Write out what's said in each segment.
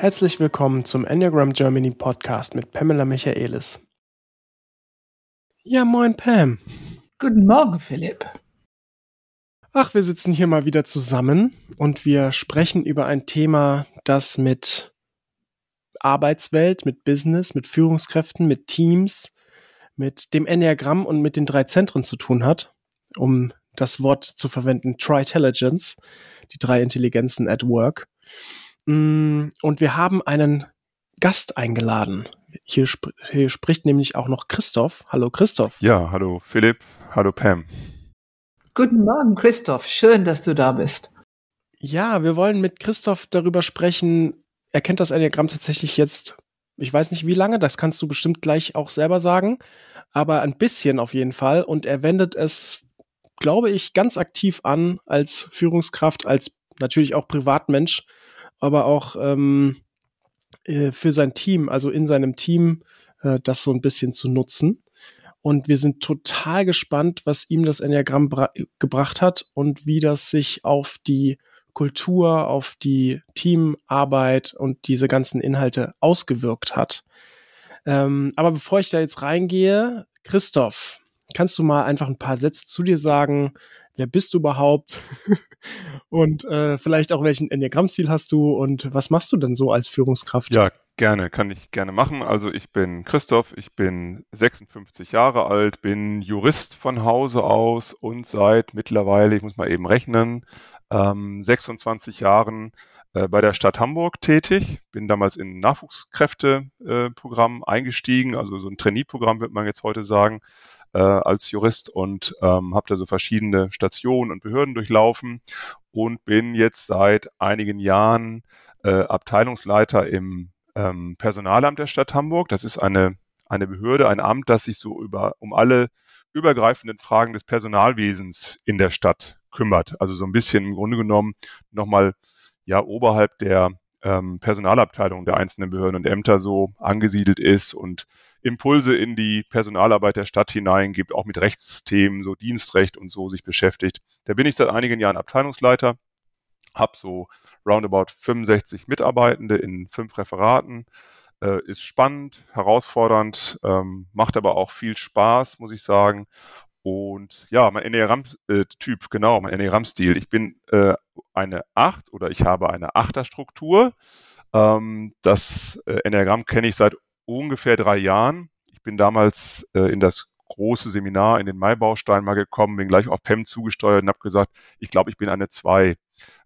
Herzlich willkommen zum Enneagram Germany Podcast mit Pamela Michaelis. Ja, moin Pam. Guten Morgen, Philipp. Ach, wir sitzen hier mal wieder zusammen und wir sprechen über ein Thema, das mit Arbeitswelt, mit Business, mit Führungskräften, mit Teams, mit dem Enneagramm und mit den drei Zentren zu tun hat, um das Wort zu verwenden, Tri-Intelligence, die drei Intelligenzen at Work. Mm, und wir haben einen Gast eingeladen. Hier, sp hier, spricht nämlich auch noch Christoph. Hallo Christoph. Ja, hallo Philipp. Hallo Pam. Guten Morgen, Christoph. Schön, dass du da bist. Ja, wir wollen mit Christoph darüber sprechen. Er kennt das Enneagramm tatsächlich jetzt, ich weiß nicht wie lange, das kannst du bestimmt gleich auch selber sagen, aber ein bisschen auf jeden Fall. Und er wendet es, glaube ich, ganz aktiv an als Führungskraft, als natürlich auch Privatmensch aber auch ähm, äh, für sein Team, also in seinem Team, äh, das so ein bisschen zu nutzen. Und wir sind total gespannt, was ihm das Enneagramm gebracht hat und wie das sich auf die Kultur, auf die Teamarbeit und diese ganzen Inhalte ausgewirkt hat. Ähm, aber bevor ich da jetzt reingehe, Christoph, kannst du mal einfach ein paar Sätze zu dir sagen? Wer bist du überhaupt? und äh, vielleicht auch welchen Enneagrammstil hast du und was machst du denn so als Führungskraft? Ja, gerne, kann ich gerne machen. Also ich bin Christoph, ich bin 56 Jahre alt, bin Jurist von Hause aus und seit mittlerweile, ich muss mal eben rechnen, ähm, 26 Jahren äh, bei der Stadt Hamburg tätig, bin damals in Nachwuchskräfteprogramm äh, eingestiegen, also so ein Trainee-Programm wird man jetzt heute sagen, äh, als Jurist und ähm, habe da so verschiedene Stationen und Behörden durchlaufen und bin jetzt seit einigen Jahren äh, Abteilungsleiter im ähm, Personalamt der Stadt Hamburg. Das ist eine, eine Behörde, ein Amt, das sich so über, um alle übergreifenden Fragen des Personalwesens in der Stadt kümmert. Also so ein bisschen im Grunde genommen nochmal ja oberhalb der ähm, Personalabteilung der einzelnen Behörden und Ämter so angesiedelt ist und Impulse in die Personalarbeit der Stadt hineingibt, auch mit Rechtsthemen, so Dienstrecht und so sich beschäftigt. Da bin ich seit einigen Jahren Abteilungsleiter, habe so roundabout 65 Mitarbeitende in fünf Referaten. Äh, ist spannend, herausfordernd, ähm, macht aber auch viel Spaß, muss ich sagen. Und ja, mein Enneagramm-Typ, äh, genau, mein Enneagramm-Stil. Ich bin äh, eine Acht oder ich habe eine Achterstruktur. Ähm, das äh, Enneagramm kenne ich seit ungefähr drei Jahren. Ich bin damals äh, in das große Seminar in den Maibaustein mal gekommen, bin gleich auf PEM zugesteuert und habe gesagt, ich glaube, ich bin eine zwei.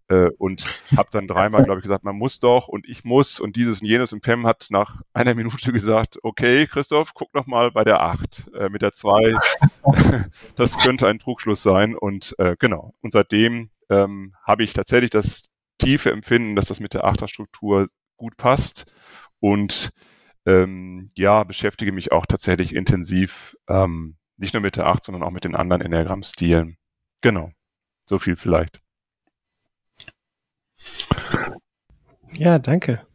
Äh, und habe dann dreimal, glaube ich, gesagt, man muss doch und ich muss und dieses und jenes. Und Pem hat nach einer Minute gesagt, okay, Christoph, guck noch mal bei der acht äh, mit der zwei, das könnte ein Trugschluss sein. Und äh, genau. Und seitdem ähm, habe ich tatsächlich das tiefe Empfinden, dass das mit der Achterstruktur gut passt. Und ähm, ja, beschäftige mich auch tatsächlich intensiv, ähm, nicht nur mit der 8, sondern auch mit den anderen Enneagramm-Stilen. Genau. So viel vielleicht. Ja, danke.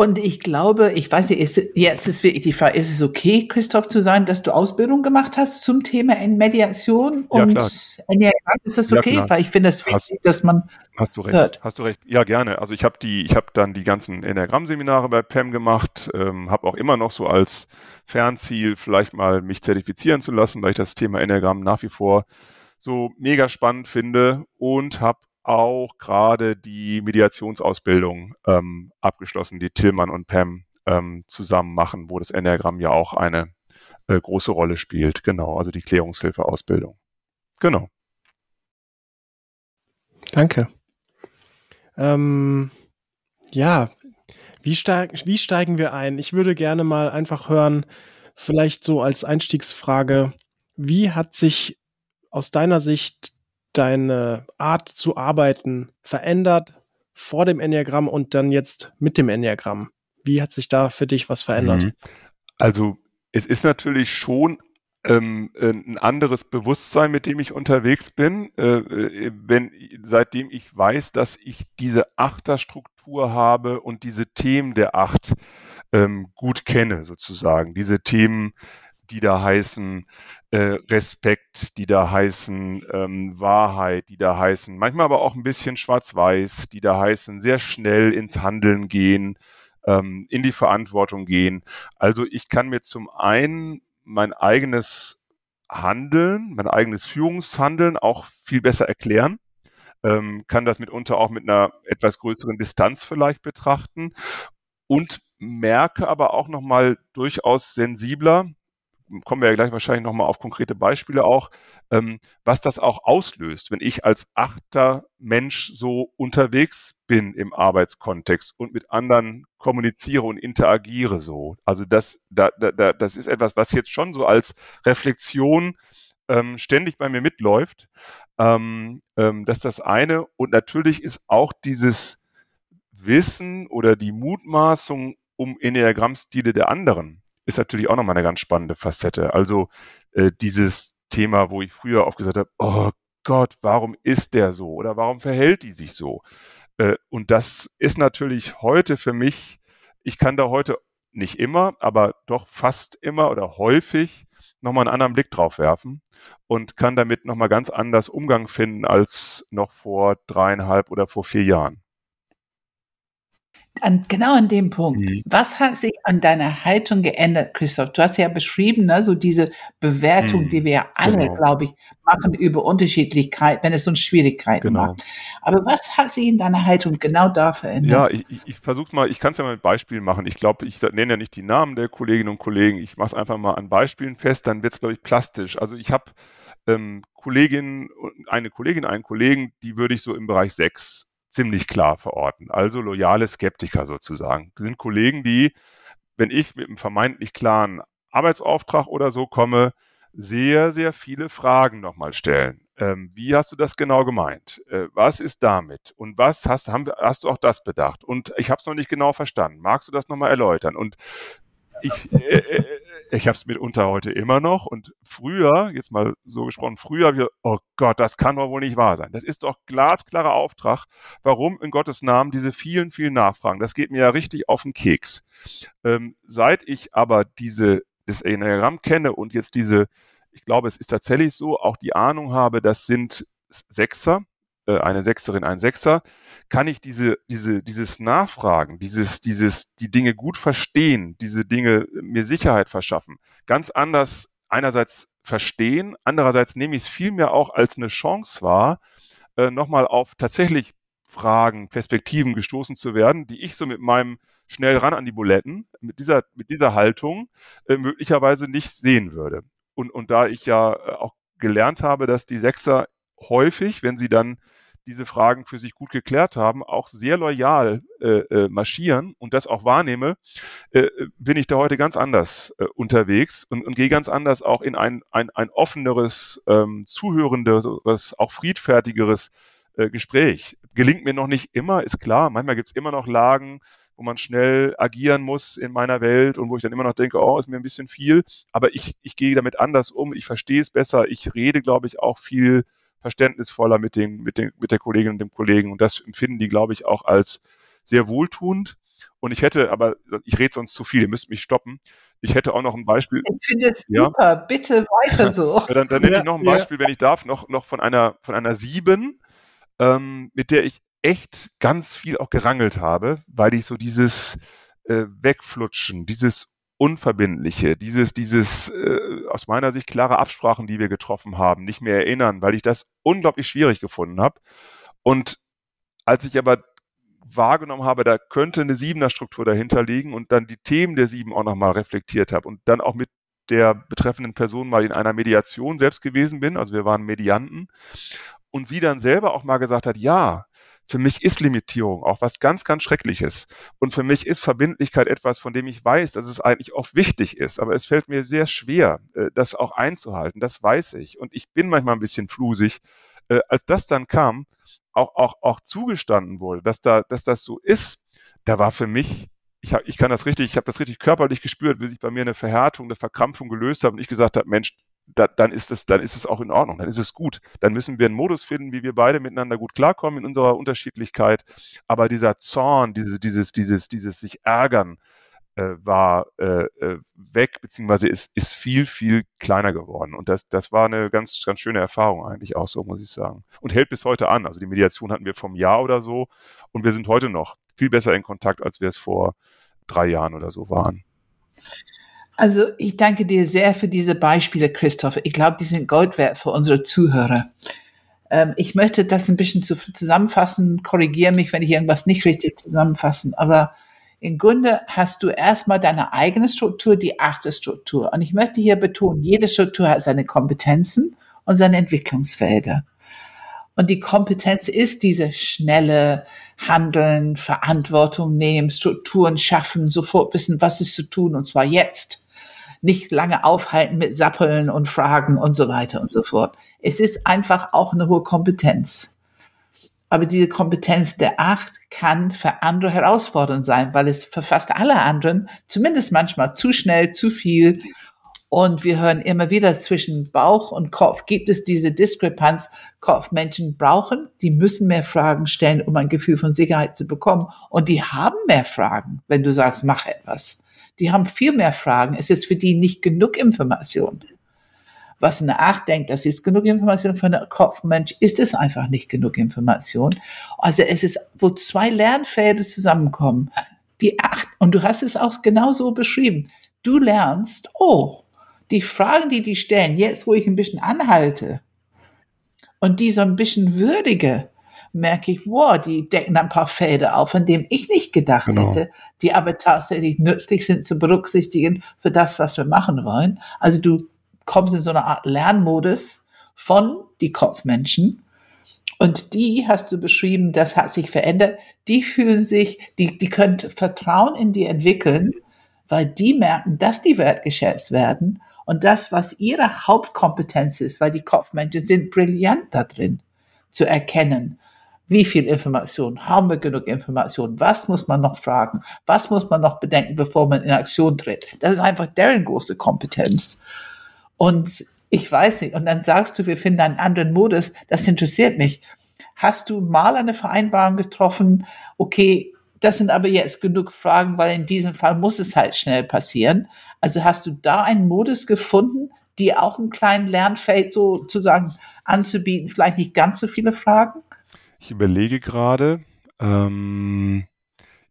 Und ich glaube, ich weiß nicht, ist, jetzt ist wirklich die Frage, ist es okay, Christoph, zu sagen, dass du Ausbildung gemacht hast zum Thema in Mediation und ja, Enneagramm? Ist das okay? Ja, Weil ich finde es wichtig, hast, dass man Hast du recht. Hört. Hast du recht. Ja, gerne. Also ich habe die, ich habe dann die ganzen Enneagramm-Seminare bei PEM gemacht, ähm, habe auch immer noch so als Fernziel vielleicht mal mich zertifizieren zu lassen, weil ich das Thema Enneagramm nach wie vor so mega spannend finde und habe auch gerade die Mediationsausbildung ähm, abgeschlossen, die Tillmann und Pam ähm, zusammen machen, wo das Enneagramm ja auch eine äh, große Rolle spielt. Genau, also die Klärungshilfeausbildung. Genau. Danke. Ähm, ja, wie, steig, wie steigen wir ein? Ich würde gerne mal einfach hören, vielleicht so als Einstiegsfrage, wie hat sich aus deiner Sicht deine Art zu arbeiten verändert vor dem Enneagramm und dann jetzt mit dem Enneagramm? Wie hat sich da für dich was verändert? Mhm. Also es ist natürlich schon ähm, ein anderes Bewusstsein, mit dem ich unterwegs bin, äh, äh, wenn, seitdem ich weiß, dass ich diese Achterstruktur habe und diese Themen der Acht ähm, gut kenne, sozusagen. Diese Themen die da heißen äh, Respekt, die da heißen ähm, Wahrheit, die da heißen, manchmal aber auch ein bisschen schwarz-weiß, die da heißen sehr schnell ins Handeln gehen, ähm, in die Verantwortung gehen. Also ich kann mir zum einen mein eigenes Handeln, mein eigenes Führungshandeln auch viel besser erklären ähm, kann das mitunter auch mit einer etwas größeren Distanz vielleicht betrachten und merke aber auch nochmal durchaus sensibler, kommen wir ja gleich wahrscheinlich nochmal auf konkrete Beispiele auch, ähm, was das auch auslöst, wenn ich als achter Mensch so unterwegs bin im Arbeitskontext und mit anderen kommuniziere und interagiere so. Also das, da, da, das ist etwas, was jetzt schon so als Reflexion ähm, ständig bei mir mitläuft. Ähm, ähm, das ist das eine. Und natürlich ist auch dieses Wissen oder die Mutmaßung um Enneagrammstile der anderen ist natürlich auch nochmal eine ganz spannende Facette. Also äh, dieses Thema, wo ich früher oft gesagt habe, oh Gott, warum ist der so oder warum verhält die sich so? Äh, und das ist natürlich heute für mich, ich kann da heute nicht immer, aber doch fast immer oder häufig nochmal einen anderen Blick drauf werfen und kann damit nochmal ganz anders Umgang finden als noch vor dreieinhalb oder vor vier Jahren an, genau an dem Punkt. Mhm. Was hat sich an deiner Haltung geändert, Christoph? Du hast ja beschrieben, ne, so diese Bewertung, mhm. die wir alle, genau. glaube ich, machen über Unterschiedlichkeit, wenn es uns Schwierigkeiten genau. macht. Aber was hat sich in deiner Haltung genau da verändert? Ja, ich, ich, ich versuche mal, ich kann es ja mal mit Beispielen machen. Ich glaube, ich nenne ja nicht die Namen der Kolleginnen und Kollegen. Ich mache es einfach mal an Beispielen fest, dann wird es, glaube ich, plastisch. Also ich habe ähm, Kolleginnen, eine Kollegin, einen Kollegen, die würde ich so im Bereich 6 ziemlich klar verorten. Also loyale Skeptiker sozusagen. Das sind Kollegen, die, wenn ich mit einem vermeintlich klaren Arbeitsauftrag oder so komme, sehr, sehr viele Fragen nochmal stellen. Ähm, wie hast du das genau gemeint? Äh, was ist damit? Und was hast, haben, hast du auch das bedacht? Und ich habe es noch nicht genau verstanden. Magst du das nochmal erläutern? Und ich, äh, äh, ich habe es mitunter heute immer noch und früher, jetzt mal so gesprochen, früher habe oh Gott, das kann doch wohl nicht wahr sein. Das ist doch glasklarer Auftrag. Warum in Gottes Namen diese vielen, vielen Nachfragen? Das geht mir ja richtig auf den Keks. Ähm, seit ich aber diese, das Enneagramm kenne und jetzt diese, ich glaube, es ist tatsächlich so, auch die Ahnung habe, das sind Sechser, eine Sechserin, ein Sechser, kann ich diese, diese, dieses Nachfragen, dieses, dieses, die Dinge gut verstehen, diese Dinge mir Sicherheit verschaffen, ganz anders einerseits verstehen, andererseits nehme ich es vielmehr auch als eine Chance wahr, äh, nochmal auf tatsächlich Fragen, Perspektiven gestoßen zu werden, die ich so mit meinem schnell ran an die Buletten, mit dieser, mit dieser Haltung äh, möglicherweise nicht sehen würde. Und, und da ich ja äh, auch gelernt habe, dass die Sechser häufig, wenn sie dann diese Fragen für sich gut geklärt haben, auch sehr loyal äh, äh, marschieren und das auch wahrnehme, äh, bin ich da heute ganz anders äh, unterwegs und, und gehe ganz anders auch in ein, ein, ein offeneres, ähm, zuhörenderes, auch friedfertigeres äh, Gespräch. Gelingt mir noch nicht immer, ist klar. Manchmal gibt es immer noch Lagen, wo man schnell agieren muss in meiner Welt und wo ich dann immer noch denke, oh, ist mir ein bisschen viel. Aber ich, ich gehe damit anders um, ich verstehe es besser, ich rede, glaube ich, auch viel verständnisvoller mit, den, mit, den, mit der Kollegin und dem Kollegen. Und das empfinden die, glaube ich, auch als sehr wohltuend. Und ich hätte, aber ich rede sonst zu viel, ihr müsst mich stoppen. Ich hätte auch noch ein Beispiel. Ich finde es ja. super, bitte weiter so. ja, dann, dann nenne ich noch ein Beispiel, ja. wenn ich darf, noch, noch von einer, von einer sieben, ähm, mit der ich echt ganz viel auch gerangelt habe, weil ich so dieses äh, Wegflutschen, dieses Unverbindliche, dieses, dieses äh, aus meiner Sicht klare Absprachen, die wir getroffen haben, nicht mehr erinnern, weil ich das unglaublich schwierig gefunden habe. Und als ich aber wahrgenommen habe, da könnte eine Siebener-Struktur dahinter liegen und dann die Themen der Sieben auch nochmal reflektiert habe und dann auch mit der betreffenden Person mal in einer Mediation selbst gewesen bin, also wir waren Medianten, und sie dann selber auch mal gesagt hat, ja, für mich ist Limitierung auch was ganz, ganz Schreckliches. Und für mich ist Verbindlichkeit etwas, von dem ich weiß, dass es eigentlich auch wichtig ist. Aber es fällt mir sehr schwer, äh, das auch einzuhalten. Das weiß ich. Und ich bin manchmal ein bisschen flusig. Äh, als das dann kam, auch, auch, auch zugestanden wurde, dass da, dass das so ist, da war für mich ich, hab, ich kann das richtig, ich habe das richtig körperlich gespürt, wie sich bei mir eine Verhärtung, eine Verkrampfung gelöst hat und ich gesagt habe, Mensch, da, dann ist es, dann ist es auch in Ordnung, dann ist es gut. Dann müssen wir einen Modus finden, wie wir beide miteinander gut klarkommen in unserer Unterschiedlichkeit. Aber dieser Zorn, diese, dieses, dieses, dieses sich ärgern, äh, war äh, äh, weg, beziehungsweise ist, ist viel, viel kleiner geworden. Und das, das war eine ganz, ganz schöne Erfahrung eigentlich auch so, muss ich sagen. Und hält bis heute an. Also die Mediation hatten wir vom Jahr oder so und wir sind heute noch viel besser in Kontakt, als wir es vor drei Jahren oder so waren. Also ich danke dir sehr für diese Beispiele, Christoph. Ich glaube, die sind Gold wert für unsere Zuhörer. Ähm, ich möchte das ein bisschen zu, zusammenfassen. Korrigiere mich, wenn ich irgendwas nicht richtig zusammenfassen. Aber im Grunde hast du erstmal deine eigene Struktur, die achte Struktur. Und ich möchte hier betonen, jede Struktur hat seine Kompetenzen und seine Entwicklungsfelder. Und die Kompetenz ist diese schnelle Handeln, Verantwortung nehmen, Strukturen schaffen, sofort wissen, was ist zu tun, und zwar jetzt nicht lange aufhalten mit Sappeln und Fragen und so weiter und so fort. Es ist einfach auch eine hohe Kompetenz. Aber diese Kompetenz der Acht kann für andere herausfordernd sein, weil es für fast alle anderen zumindest manchmal zu schnell, zu viel. Und wir hören immer wieder zwischen Bauch und Kopf gibt es diese Diskrepanz. Kopfmenschen brauchen, die müssen mehr Fragen stellen, um ein Gefühl von Sicherheit zu bekommen. Und die haben mehr Fragen, wenn du sagst, mach etwas die haben viel mehr Fragen. Es ist für die nicht genug Information. Was eine Acht denkt, das ist genug Information für einen Kopfmensch, ist es einfach nicht genug Information. Also es ist, wo zwei Lernfelder zusammenkommen, die Acht, und du hast es auch genauso beschrieben. Du lernst, oh, die Fragen, die die stellen, jetzt wo ich ein bisschen anhalte und die so ein bisschen würdige, merke ich, wow, die decken ein paar Felder auf, von denen ich nicht gedacht genau. hätte, die aber tatsächlich nützlich sind zu berücksichtigen für das, was wir machen wollen. Also du kommst in so eine Art Lernmodus von die Kopfmenschen. Und die hast du beschrieben, das hat sich verändert. Die fühlen sich, die, die können Vertrauen in die entwickeln, weil die merken, dass die wertgeschätzt werden und das, was ihre Hauptkompetenz ist, weil die Kopfmenschen sind brillant da drin zu erkennen, wie viel Information? Haben wir genug Information? Was muss man noch fragen? Was muss man noch bedenken, bevor man in Aktion tritt? Das ist einfach deren große Kompetenz. Und ich weiß nicht. Und dann sagst du, wir finden einen anderen Modus. Das interessiert mich. Hast du mal eine Vereinbarung getroffen? Okay, das sind aber jetzt genug Fragen, weil in diesem Fall muss es halt schnell passieren. Also hast du da einen Modus gefunden, die auch einen kleinen Lernfeld sozusagen anzubieten? Vielleicht nicht ganz so viele Fragen? Ich überlege gerade. Ähm,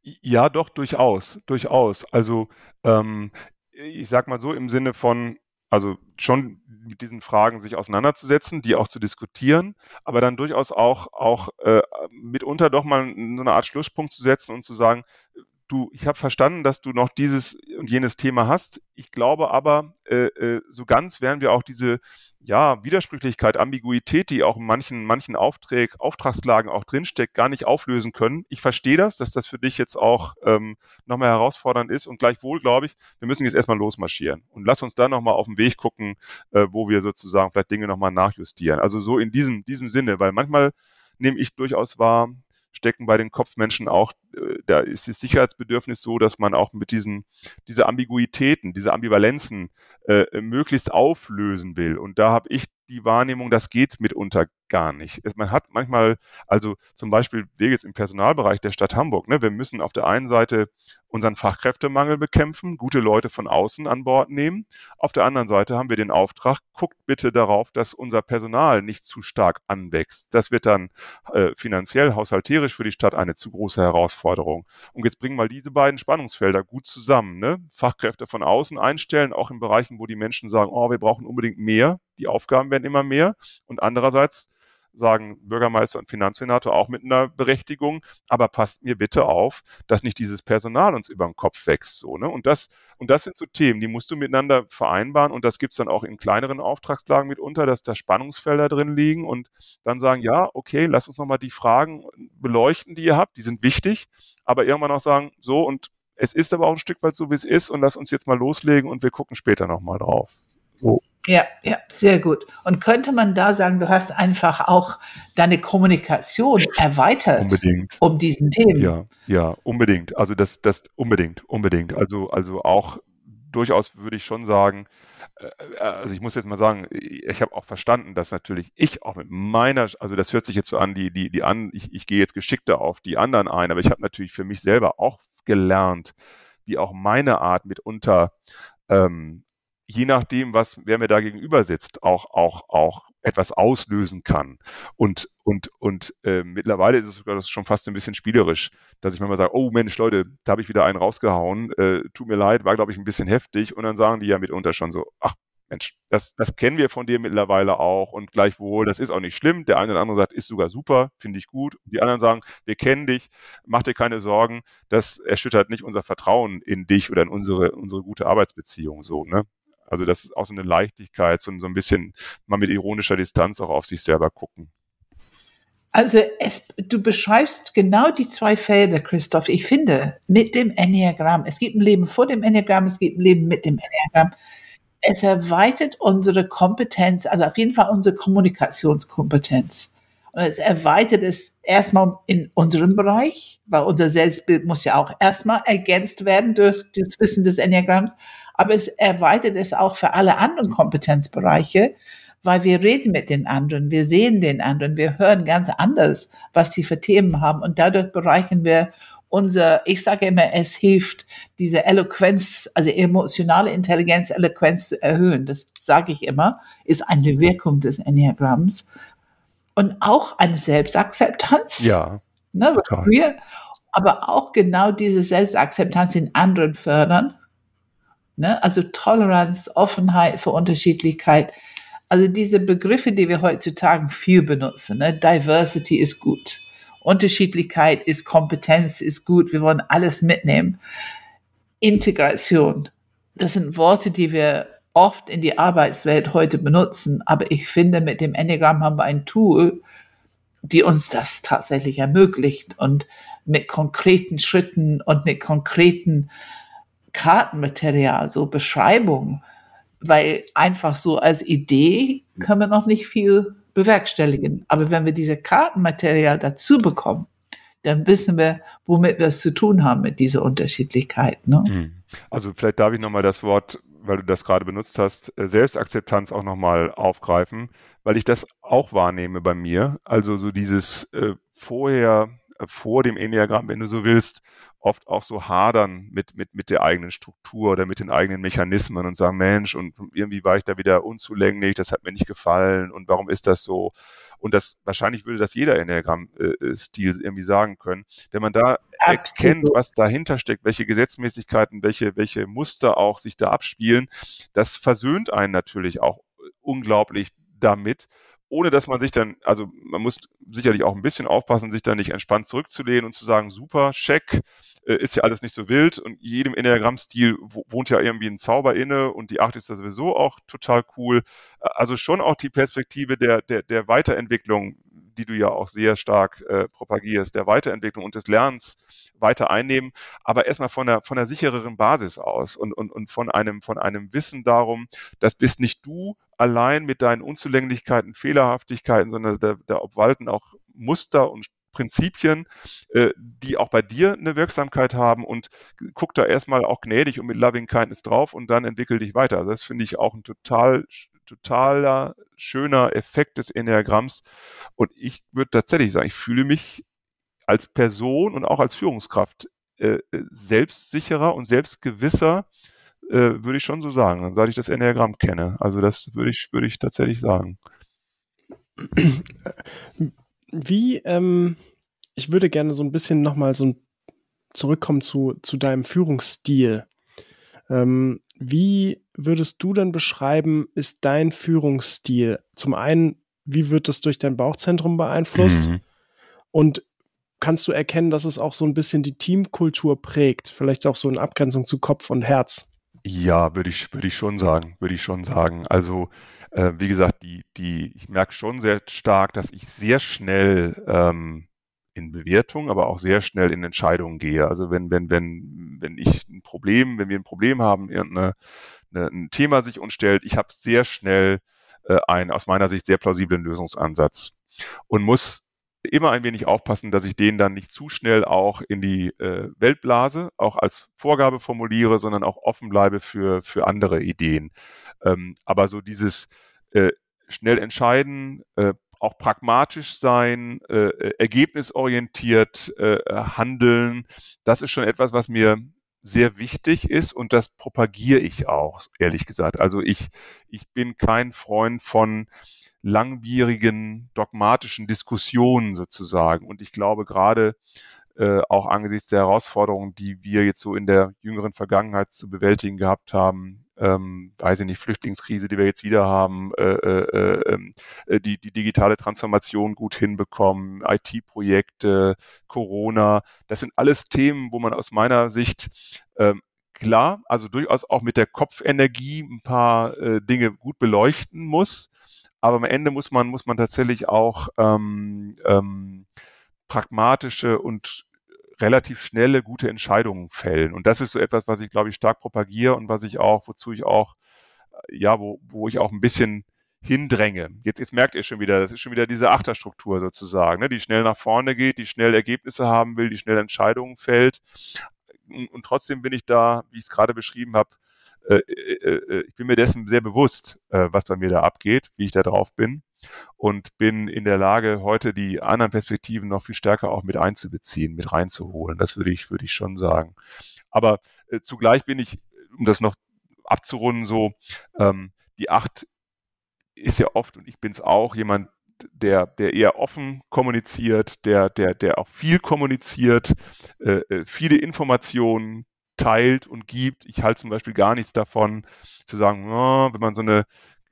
ja, doch, durchaus, durchaus. Also ähm, ich sag mal so im Sinne von, also schon mit diesen Fragen sich auseinanderzusetzen, die auch zu diskutieren, aber dann durchaus auch, auch äh, mitunter doch mal so eine Art Schlusspunkt zu setzen und zu sagen, du, ich habe verstanden, dass du noch dieses und jenes Thema hast. Ich glaube aber, äh, äh, so ganz werden wir auch diese ja, Widersprüchlichkeit, Ambiguität, die auch in manchen, manchen Aufträg, Auftragslagen auch drinsteckt, gar nicht auflösen können. Ich verstehe das, dass das für dich jetzt auch ähm, nochmal herausfordernd ist und gleichwohl glaube ich, wir müssen jetzt erstmal losmarschieren und lass uns dann nochmal auf den Weg gucken, äh, wo wir sozusagen vielleicht Dinge nochmal nachjustieren. Also so in diesem, diesem Sinne, weil manchmal nehme ich durchaus wahr, stecken bei den Kopfmenschen auch, äh, da ist das Sicherheitsbedürfnis so, dass man auch mit diesen, diese Ambiguitäten, diese Ambivalenzen äh, möglichst auflösen will. Und da habe ich die Wahrnehmung, das geht mitunter gar nicht. Man hat manchmal, also zum Beispiel wir jetzt im Personalbereich der Stadt Hamburg, ne, wir müssen auf der einen Seite unseren Fachkräftemangel bekämpfen, gute Leute von außen an Bord nehmen. Auf der anderen Seite haben wir den Auftrag, guckt bitte darauf, dass unser Personal nicht zu stark anwächst. Das wird dann äh, finanziell, haushalterisch für die Stadt eine zu große Herausforderung. Und jetzt bringen mal diese beiden Spannungsfelder gut zusammen. Ne? Fachkräfte von außen einstellen, auch in Bereichen, wo die Menschen sagen, oh, wir brauchen unbedingt mehr, die Aufgaben werden immer mehr. Und andererseits sagen Bürgermeister und Finanzsenator auch mit einer Berechtigung, aber passt mir bitte auf, dass nicht dieses Personal uns über den Kopf wächst. So, ne? Und das, und das sind so Themen, die musst du miteinander vereinbaren und das gibt's dann auch in kleineren Auftragslagen mitunter, dass da Spannungsfelder drin liegen und dann sagen, ja, okay, lass uns nochmal die Fragen beleuchten, die ihr habt, die sind wichtig, aber irgendwann auch sagen, so und es ist aber auch ein Stück weit so, wie es ist und lass uns jetzt mal loslegen und wir gucken später nochmal drauf. So. Ja, ja, sehr gut. Und könnte man da sagen, du hast einfach auch deine Kommunikation erweitert unbedingt. um diesen Themen? Ja, ja, unbedingt. Also das, das unbedingt, unbedingt. Also, also auch durchaus würde ich schon sagen, äh, also ich muss jetzt mal sagen, ich habe auch verstanden, dass natürlich ich auch mit meiner, also das hört sich jetzt so an, die, die, die an, ich, ich gehe jetzt geschickter auf die anderen ein, aber ich habe natürlich für mich selber auch gelernt, wie auch meine Art mitunter ähm, je nachdem, was wer mir da gegenüber sitzt, auch auch auch etwas auslösen kann. Und und und äh, mittlerweile ist es sogar schon fast ein bisschen spielerisch, dass ich manchmal sage, oh Mensch, Leute, da habe ich wieder einen rausgehauen, äh, tut mir leid, war glaube ich ein bisschen heftig. Und dann sagen die ja mitunter schon so, ach Mensch, das, das kennen wir von dir mittlerweile auch und gleichwohl, das ist auch nicht schlimm. Der eine oder andere sagt, ist sogar super, finde ich gut. Die anderen sagen, wir kennen dich, mach dir keine Sorgen, das erschüttert nicht unser Vertrauen in dich oder in unsere, unsere gute Arbeitsbeziehung so, ne? Also das ist auch so eine Leichtigkeit, so, so ein bisschen mal mit ironischer Distanz auch auf sich selber gucken. Also es, du beschreibst genau die zwei Felder, Christoph. Ich finde, mit dem Enneagramm, es gibt ein Leben vor dem Enneagramm, es gibt ein Leben mit dem Enneagramm es erweitert unsere Kompetenz, also auf jeden Fall unsere Kommunikationskompetenz. Und es erweitert es erstmal in unserem Bereich, weil unser Selbstbild muss ja auch erstmal ergänzt werden durch das Wissen des Enneagramms. Aber es erweitert es auch für alle anderen Kompetenzbereiche, weil wir reden mit den anderen, wir sehen den anderen, wir hören ganz anders, was sie für Themen haben und dadurch bereichern wir unser, ich sage immer, es hilft, diese Eloquenz, also emotionale Intelligenz, Eloquenz zu erhöhen. Das sage ich immer, ist eine Wirkung des Enneagramms. Und auch eine Selbstakzeptanz. Ja. Ne, früher, aber auch genau diese Selbstakzeptanz in anderen fördern. Ne? Also Toleranz, Offenheit für Unterschiedlichkeit. Also diese Begriffe, die wir heutzutage viel benutzen. Ne? Diversity ist gut Unterschiedlichkeit ist Kompetenz, ist gut. Wir wollen alles mitnehmen. Integration. Das sind Worte, die wir oft in die Arbeitswelt heute benutzen. Aber ich finde, mit dem Enneagram haben wir ein Tool, die uns das tatsächlich ermöglicht und mit konkreten Schritten und mit konkreten Kartenmaterial, so Beschreibungen, weil einfach so als Idee können wir noch nicht viel bewerkstelligen. Aber wenn wir diese Kartenmaterial dazu bekommen, dann wissen wir, womit wir es zu tun haben mit dieser Unterschiedlichkeit. Ne? Mhm. Also vielleicht darf ich nochmal das Wort, weil du das gerade benutzt hast, äh, Selbstakzeptanz auch nochmal aufgreifen, weil ich das auch wahrnehme bei mir. Also so dieses äh, vorher, äh, vor dem Enneagramm, wenn du so willst, oft auch so hadern mit, mit, mit der eigenen Struktur oder mit den eigenen Mechanismen und sagen, Mensch, und irgendwie war ich da wieder unzulänglich, das hat mir nicht gefallen und warum ist das so? Und das, wahrscheinlich würde das jeder Enneagramm-Stil äh, irgendwie sagen können. Wenn man da Absolut. erkennt, was dahinter steckt, welche Gesetzmäßigkeiten, welche, welche Muster auch sich da abspielen, das versöhnt einen natürlich auch unglaublich damit ohne dass man sich dann, also man muss sicherlich auch ein bisschen aufpassen, sich da nicht entspannt zurückzulehnen und zu sagen, super, check, äh, ist ja alles nicht so wild und jedem Enneagramm-Stil wohnt ja irgendwie ein Zauber inne und die Acht ist da sowieso auch total cool. Also schon auch die Perspektive der, der, der Weiterentwicklung, die du ja auch sehr stark äh, propagierst, der Weiterentwicklung und des Lernens weiter einnehmen, aber erstmal von der, von der sichereren Basis aus und, und, und von einem, von einem Wissen darum, das bist nicht du allein mit deinen Unzulänglichkeiten, Fehlerhaftigkeiten, sondern da, da obwalten auch Muster und Prinzipien, äh, die auch bei dir eine Wirksamkeit haben und guck da erstmal auch gnädig und mit Loving Kindness drauf und dann entwickel dich weiter. Also das finde ich auch ein total totaler schöner Effekt des Enneagramms. Und ich würde tatsächlich sagen, ich fühle mich als Person und auch als Führungskraft äh, selbstsicherer und selbstgewisser, äh, würde ich schon so sagen, seit ich das Enneagramm kenne. Also das würde ich, würde ich tatsächlich sagen. Wie, ähm, ich würde gerne so ein bisschen nochmal so zurückkommen zu, zu deinem Führungsstil. Ähm, wie würdest du denn beschreiben, ist dein Führungsstil? Zum einen, wie wird das durch dein Bauchzentrum beeinflusst? Mhm. Und kannst du erkennen, dass es auch so ein bisschen die Teamkultur prägt? Vielleicht auch so in Abgrenzung zu Kopf und Herz? Ja, würde ich, würde ich schon sagen, würde ich schon sagen. Also, äh, wie gesagt, die, die, ich merke schon sehr stark, dass ich sehr schnell ähm, in Bewertung, aber auch sehr schnell in Entscheidungen gehe. Also wenn, wenn, wenn, wenn ich ein Problem, wenn wir ein Problem haben, irgendeine, eine, ein Thema sich uns stellt, ich habe sehr schnell äh, einen aus meiner Sicht sehr plausiblen Lösungsansatz und muss immer ein wenig aufpassen, dass ich den dann nicht zu schnell auch in die äh, Welt blase, auch als Vorgabe formuliere, sondern auch offen bleibe für, für andere Ideen. Ähm, aber so dieses äh, schnell entscheiden, äh, auch pragmatisch sein, äh, äh ergebnisorientiert äh, handeln, das ist schon etwas, was mir sehr wichtig ist und das propagiere ich auch, ehrlich gesagt. Also ich, ich bin kein Freund von langwierigen dogmatischen Diskussionen sozusagen. Und ich glaube gerade äh, auch angesichts der Herausforderungen, die wir jetzt so in der jüngeren Vergangenheit zu bewältigen gehabt haben, ähm, weiß ich nicht, Flüchtlingskrise, die wir jetzt wieder haben, äh, äh, ähm, äh, die, die digitale Transformation gut hinbekommen, IT-Projekte, Corona, das sind alles Themen, wo man aus meiner Sicht ähm, klar, also durchaus auch mit der Kopfenergie ein paar äh, Dinge gut beleuchten muss. Aber am Ende muss man, muss man tatsächlich auch ähm, ähm, pragmatische und relativ schnelle, gute Entscheidungen fällen. Und das ist so etwas, was ich, glaube ich, stark propagiere und was ich auch, wozu ich auch, äh, ja, wo, wo ich auch ein bisschen hindränge. Jetzt, jetzt merkt ihr schon wieder, das ist schon wieder diese Achterstruktur sozusagen, ne, die schnell nach vorne geht, die schnell Ergebnisse haben will, die schnell Entscheidungen fällt. Und, und trotzdem bin ich da, wie ich es gerade beschrieben habe, äh, äh, äh, ich bin mir dessen sehr bewusst, äh, was bei mir da abgeht, wie ich da drauf bin und bin in der Lage, heute die anderen Perspektiven noch viel stärker auch mit einzubeziehen, mit reinzuholen. Das würde ich, würde ich schon sagen. Aber äh, zugleich bin ich, um das noch abzurunden, so, ähm, die Acht ist ja oft, und ich bin es auch, jemand, der, der eher offen kommuniziert, der, der, der auch viel kommuniziert, äh, äh viele Informationen teilt und gibt. Ich halte zum Beispiel gar nichts davon, zu sagen, oh, wenn man so eine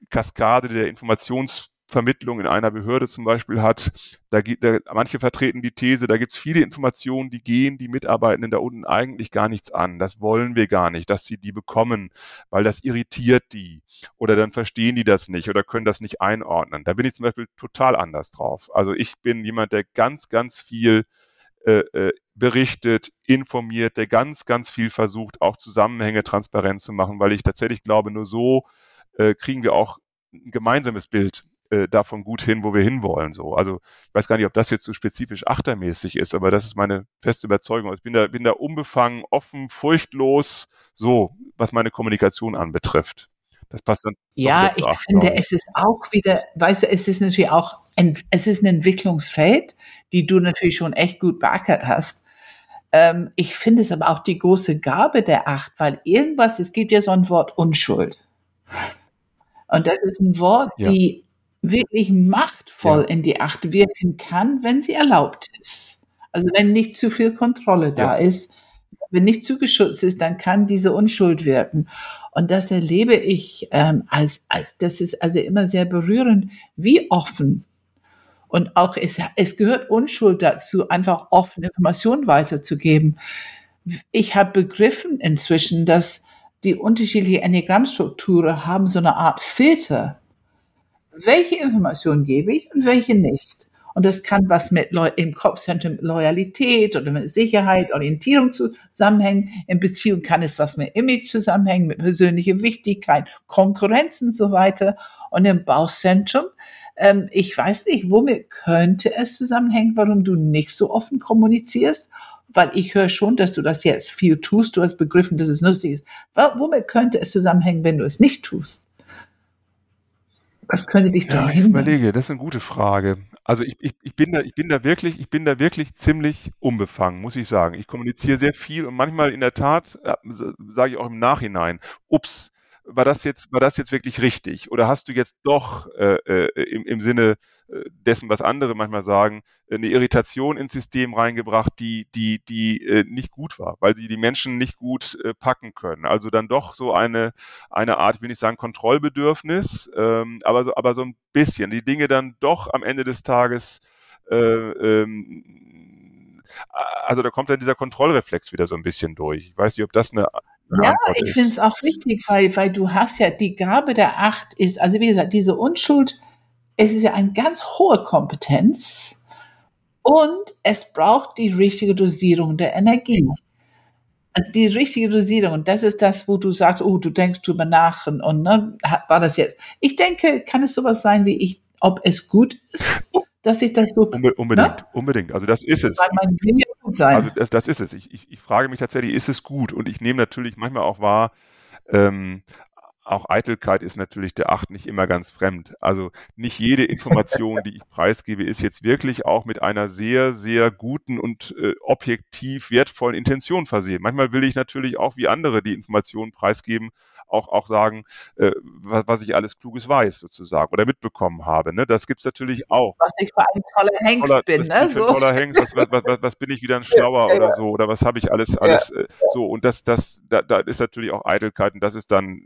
Kaskade der Informations Vermittlung in einer Behörde zum Beispiel hat. Da gibt, da, manche vertreten die These, da gibt es viele Informationen, die gehen die Mitarbeitenden da unten eigentlich gar nichts an. Das wollen wir gar nicht, dass sie die bekommen, weil das irritiert die. Oder dann verstehen die das nicht oder können das nicht einordnen. Da bin ich zum Beispiel total anders drauf. Also ich bin jemand, der ganz, ganz viel äh, äh, berichtet, informiert, der ganz, ganz viel versucht, auch Zusammenhänge transparent zu machen, weil ich tatsächlich glaube, nur so äh, kriegen wir auch ein gemeinsames Bild äh, davon gut hin, wo wir hinwollen. So. Also ich weiß gar nicht, ob das jetzt so spezifisch achtermäßig ist, aber das ist meine feste Überzeugung. Ich bin da, bin da unbefangen, offen, furchtlos, so, was meine Kommunikation anbetrifft. Das passt dann. Ja, ich acht, finde, es ist auch wieder, weißt du, es ist natürlich auch, ein, es ist ein Entwicklungsfeld, die du natürlich schon echt gut beackert hast. Ähm, ich finde es aber auch die große Gabe der Acht, weil irgendwas, es gibt ja so ein Wort Unschuld. Und das ist ein Wort, ja. die wirklich machtvoll ja. in die Acht wirken kann, wenn sie erlaubt ist. Also wenn nicht zu viel Kontrolle da ja. ist, wenn nicht zu geschützt ist, dann kann diese Unschuld wirken. Und das erlebe ich ähm, als, als, das ist also immer sehr berührend, wie offen. Und auch es, es gehört Unschuld dazu, einfach offene Informationen weiterzugeben. Ich habe begriffen inzwischen, dass die unterschiedlichen Enneagrammstrukturen haben so eine Art Filter welche Informationen gebe ich und welche nicht. Und das kann was mit Leu im Kopfzentrum Loyalität oder mit Sicherheit, Orientierung zusammenhängen. In Beziehung kann es was mit Image zusammenhängen, mit persönlicher Wichtigkeit, Konkurrenz und so weiter. Und im Bauchzentrum, ähm, ich weiß nicht, womit könnte es zusammenhängen, warum du nicht so offen kommunizierst? Weil ich höre schon, dass du das jetzt viel tust. Du hast begriffen, dass es lustig ist. Womit könnte es zusammenhängen, wenn du es nicht tust? Was könnte dich daran ja, hindern? Ich überlege, das ist eine gute Frage. Also ich, ich, ich, bin da, ich bin da wirklich, ich bin da wirklich ziemlich unbefangen, muss ich sagen. Ich kommuniziere sehr viel und manchmal in der Tat äh, sage ich auch im Nachhinein, ups, war das jetzt, war das jetzt wirklich richtig? Oder hast du jetzt doch äh, äh, im, im Sinne äh, dessen, was andere manchmal sagen, eine Irritation ins System reingebracht, die, die, die äh, nicht gut war, weil sie die Menschen nicht gut äh, packen können. Also dann doch so eine, eine Art, ich will nicht sagen Kontrollbedürfnis, ähm, aber, so, aber so ein bisschen. Die Dinge dann doch am Ende des Tages äh, ähm, also da kommt dann dieser Kontrollreflex wieder so ein bisschen durch. Ich weiß nicht, ob das eine ja, ich finde es auch wichtig, weil, weil du hast ja die Gabe der Acht ist, also wie gesagt, diese Unschuld, es ist ja eine ganz hohe Kompetenz und es braucht die richtige Dosierung der Energie. Also die richtige Dosierung, und das ist das, wo du sagst, oh, du denkst drüber nach und, und ne, war das jetzt. Ich denke, kann es sowas sein wie ich, ob es gut ist, dass ich das so. Unbe unbedingt, ne? unbedingt. Also das ist es. Man will ja gut sein. Also das, das ist es. Ich, ich, ich frage mich tatsächlich, ist es gut? Und ich nehme natürlich manchmal auch wahr, ähm, auch Eitelkeit ist natürlich der Acht nicht immer ganz fremd. Also nicht jede Information, die ich preisgebe, ist jetzt wirklich auch mit einer sehr, sehr guten und äh, objektiv wertvollen Intention versehen. Manchmal will ich natürlich auch wie andere die Informationen preisgeben, auch, auch sagen, äh, was, was ich alles Kluges weiß sozusagen oder mitbekommen habe. Ne? Das gibt's natürlich auch. Was ich für ein toller Hengst toller, bin. Ne? So. toller Hengst, was, was, was, was bin ich wieder ein Schlauer ja, oder so oder was habe ich alles, alles ja. äh, so und das, das, da, da ist natürlich auch Eitelkeit und das ist dann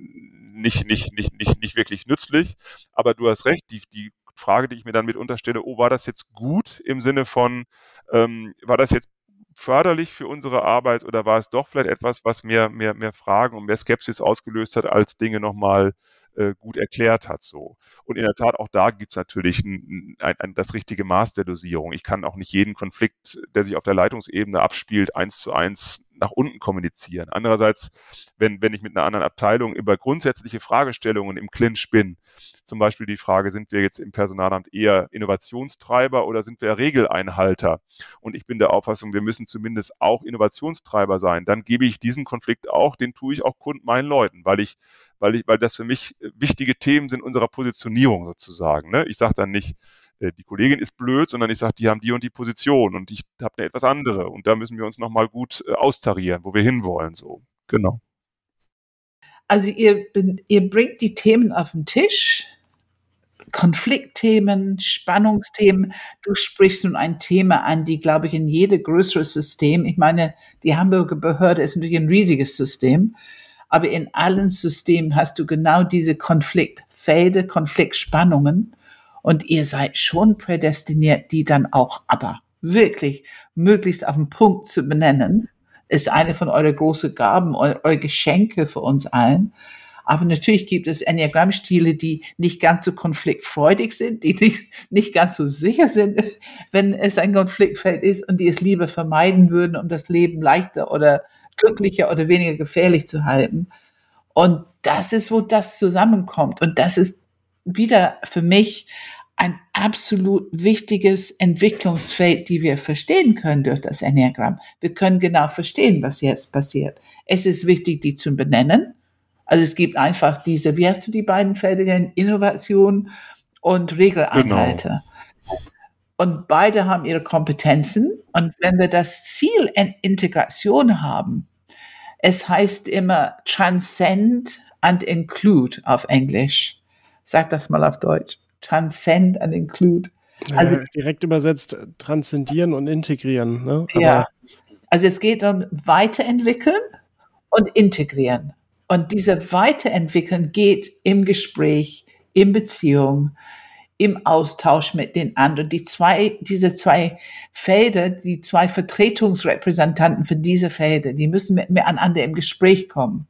nicht, nicht, nicht, nicht, nicht wirklich nützlich. Aber du hast recht, die, die Frage, die ich mir dann mit unterstelle, oh, war das jetzt gut im Sinne von, ähm, war das jetzt förderlich für unsere Arbeit oder war es doch vielleicht etwas, was mehr, mehr, mehr Fragen und mehr Skepsis ausgelöst hat, als Dinge nochmal äh, gut erklärt hat. So. Und in der Tat, auch da gibt es natürlich ein, ein, ein, das richtige Maß der Dosierung. Ich kann auch nicht jeden Konflikt, der sich auf der Leitungsebene abspielt, eins zu eins nach unten kommunizieren. Andererseits, wenn, wenn ich mit einer anderen Abteilung über grundsätzliche Fragestellungen im Clinch bin, zum Beispiel die Frage, sind wir jetzt im Personalamt eher Innovationstreiber oder sind wir Regeleinhalter? Und ich bin der Auffassung, wir müssen zumindest auch Innovationstreiber sein. Dann gebe ich diesen Konflikt auch, den tue ich auch Kunden, meinen Leuten, weil ich, weil ich, weil das für mich wichtige Themen sind unserer Positionierung sozusagen. Ne? Ich sage dann nicht, äh, die Kollegin ist blöd, sondern ich sage, die haben die und die Position und ich habe eine etwas andere und da müssen wir uns nochmal gut äh, austarieren, wo wir hinwollen. So, genau. Also ihr, ihr bringt die Themen auf den Tisch, Konfliktthemen, Spannungsthemen. Du sprichst nun ein Thema an, die, glaube ich, in jede größere System, ich meine, die Hamburger Behörde ist natürlich ein riesiges System, aber in allen Systemen hast du genau diese Konfliktfelder, Konfliktspannungen und ihr seid schon prädestiniert, die dann auch aber wirklich möglichst auf den Punkt zu benennen, ist eine von euren großen Gaben, eure Geschenke für uns allen. Aber natürlich gibt es Enneagrammstile, die nicht ganz so konfliktfreudig sind, die nicht, nicht ganz so sicher sind, wenn es ein Konfliktfeld ist und die es lieber vermeiden würden, um das Leben leichter oder glücklicher oder weniger gefährlich zu halten. Und das ist, wo das zusammenkommt. Und das ist wieder für mich ein absolut wichtiges Entwicklungsfeld, die wir verstehen können durch das Enneagramm. Wir können genau verstehen, was jetzt passiert. Es ist wichtig, die zu benennen. Also es gibt einfach diese, wie hast du die beiden Felder genannt? Innovation und Regelanhalter. Genau. Und beide haben ihre Kompetenzen. Und wenn wir das Ziel Integration haben, es heißt immer transcend and include auf Englisch. Sag das mal auf Deutsch. Transcend and include. Also ja, direkt übersetzt transzendieren und integrieren. Ne? ja. Also es geht um weiterentwickeln und integrieren. Und diese Weiterentwickeln geht im Gespräch, in Beziehung, im Austausch mit den anderen. Die zwei, diese zwei Felder, die zwei Vertretungsrepräsentanten für diese Felder, die müssen mit miteinander im Gespräch kommen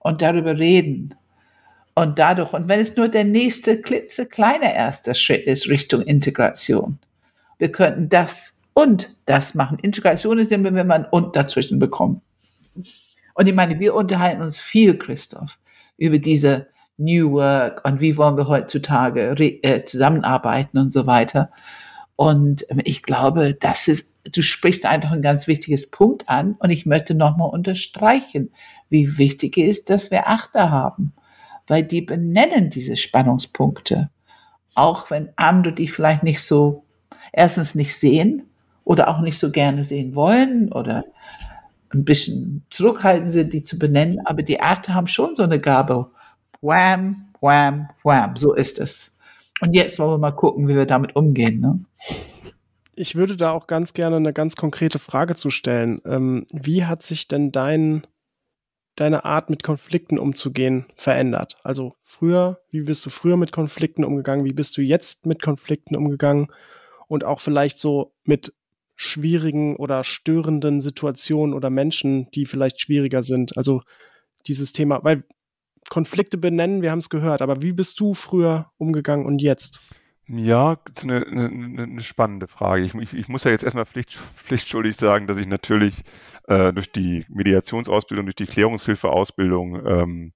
und darüber reden und dadurch, und wenn es nur der nächste klitzekleine erste Schritt ist Richtung Integration, wir könnten das und das machen. Integration ist immer, wenn man und dazwischen bekommt. Und ich meine, wir unterhalten uns viel, Christoph, über diese New Work und wie wollen wir heutzutage äh, zusammenarbeiten und so weiter. Und ähm, ich glaube, das ist, du sprichst einfach ein ganz wichtiges Punkt an und ich möchte nochmal unterstreichen, wie wichtig es ist, dass wir Achter haben weil die benennen diese Spannungspunkte. Auch wenn andere die vielleicht nicht so, erstens nicht sehen oder auch nicht so gerne sehen wollen oder ein bisschen zurückhaltend sind, die zu benennen, aber die Arte haben schon so eine Gabe. Wham, wham, wham, so ist es. Und jetzt wollen wir mal gucken, wie wir damit umgehen. Ne? Ich würde da auch ganz gerne eine ganz konkrete Frage zu stellen. Ähm, wie hat sich denn dein deine Art mit Konflikten umzugehen verändert? Also früher, wie bist du früher mit Konflikten umgegangen? Wie bist du jetzt mit Konflikten umgegangen? Und auch vielleicht so mit schwierigen oder störenden Situationen oder Menschen, die vielleicht schwieriger sind. Also dieses Thema, weil Konflikte benennen, wir haben es gehört, aber wie bist du früher umgegangen und jetzt? Ja, das ist eine, eine, eine spannende Frage. Ich, ich, ich, muss ja jetzt erstmal pflicht, pflichtschuldig sagen, dass ich natürlich äh, durch die Mediationsausbildung, durch die Klärungshilfeausbildung, ähm,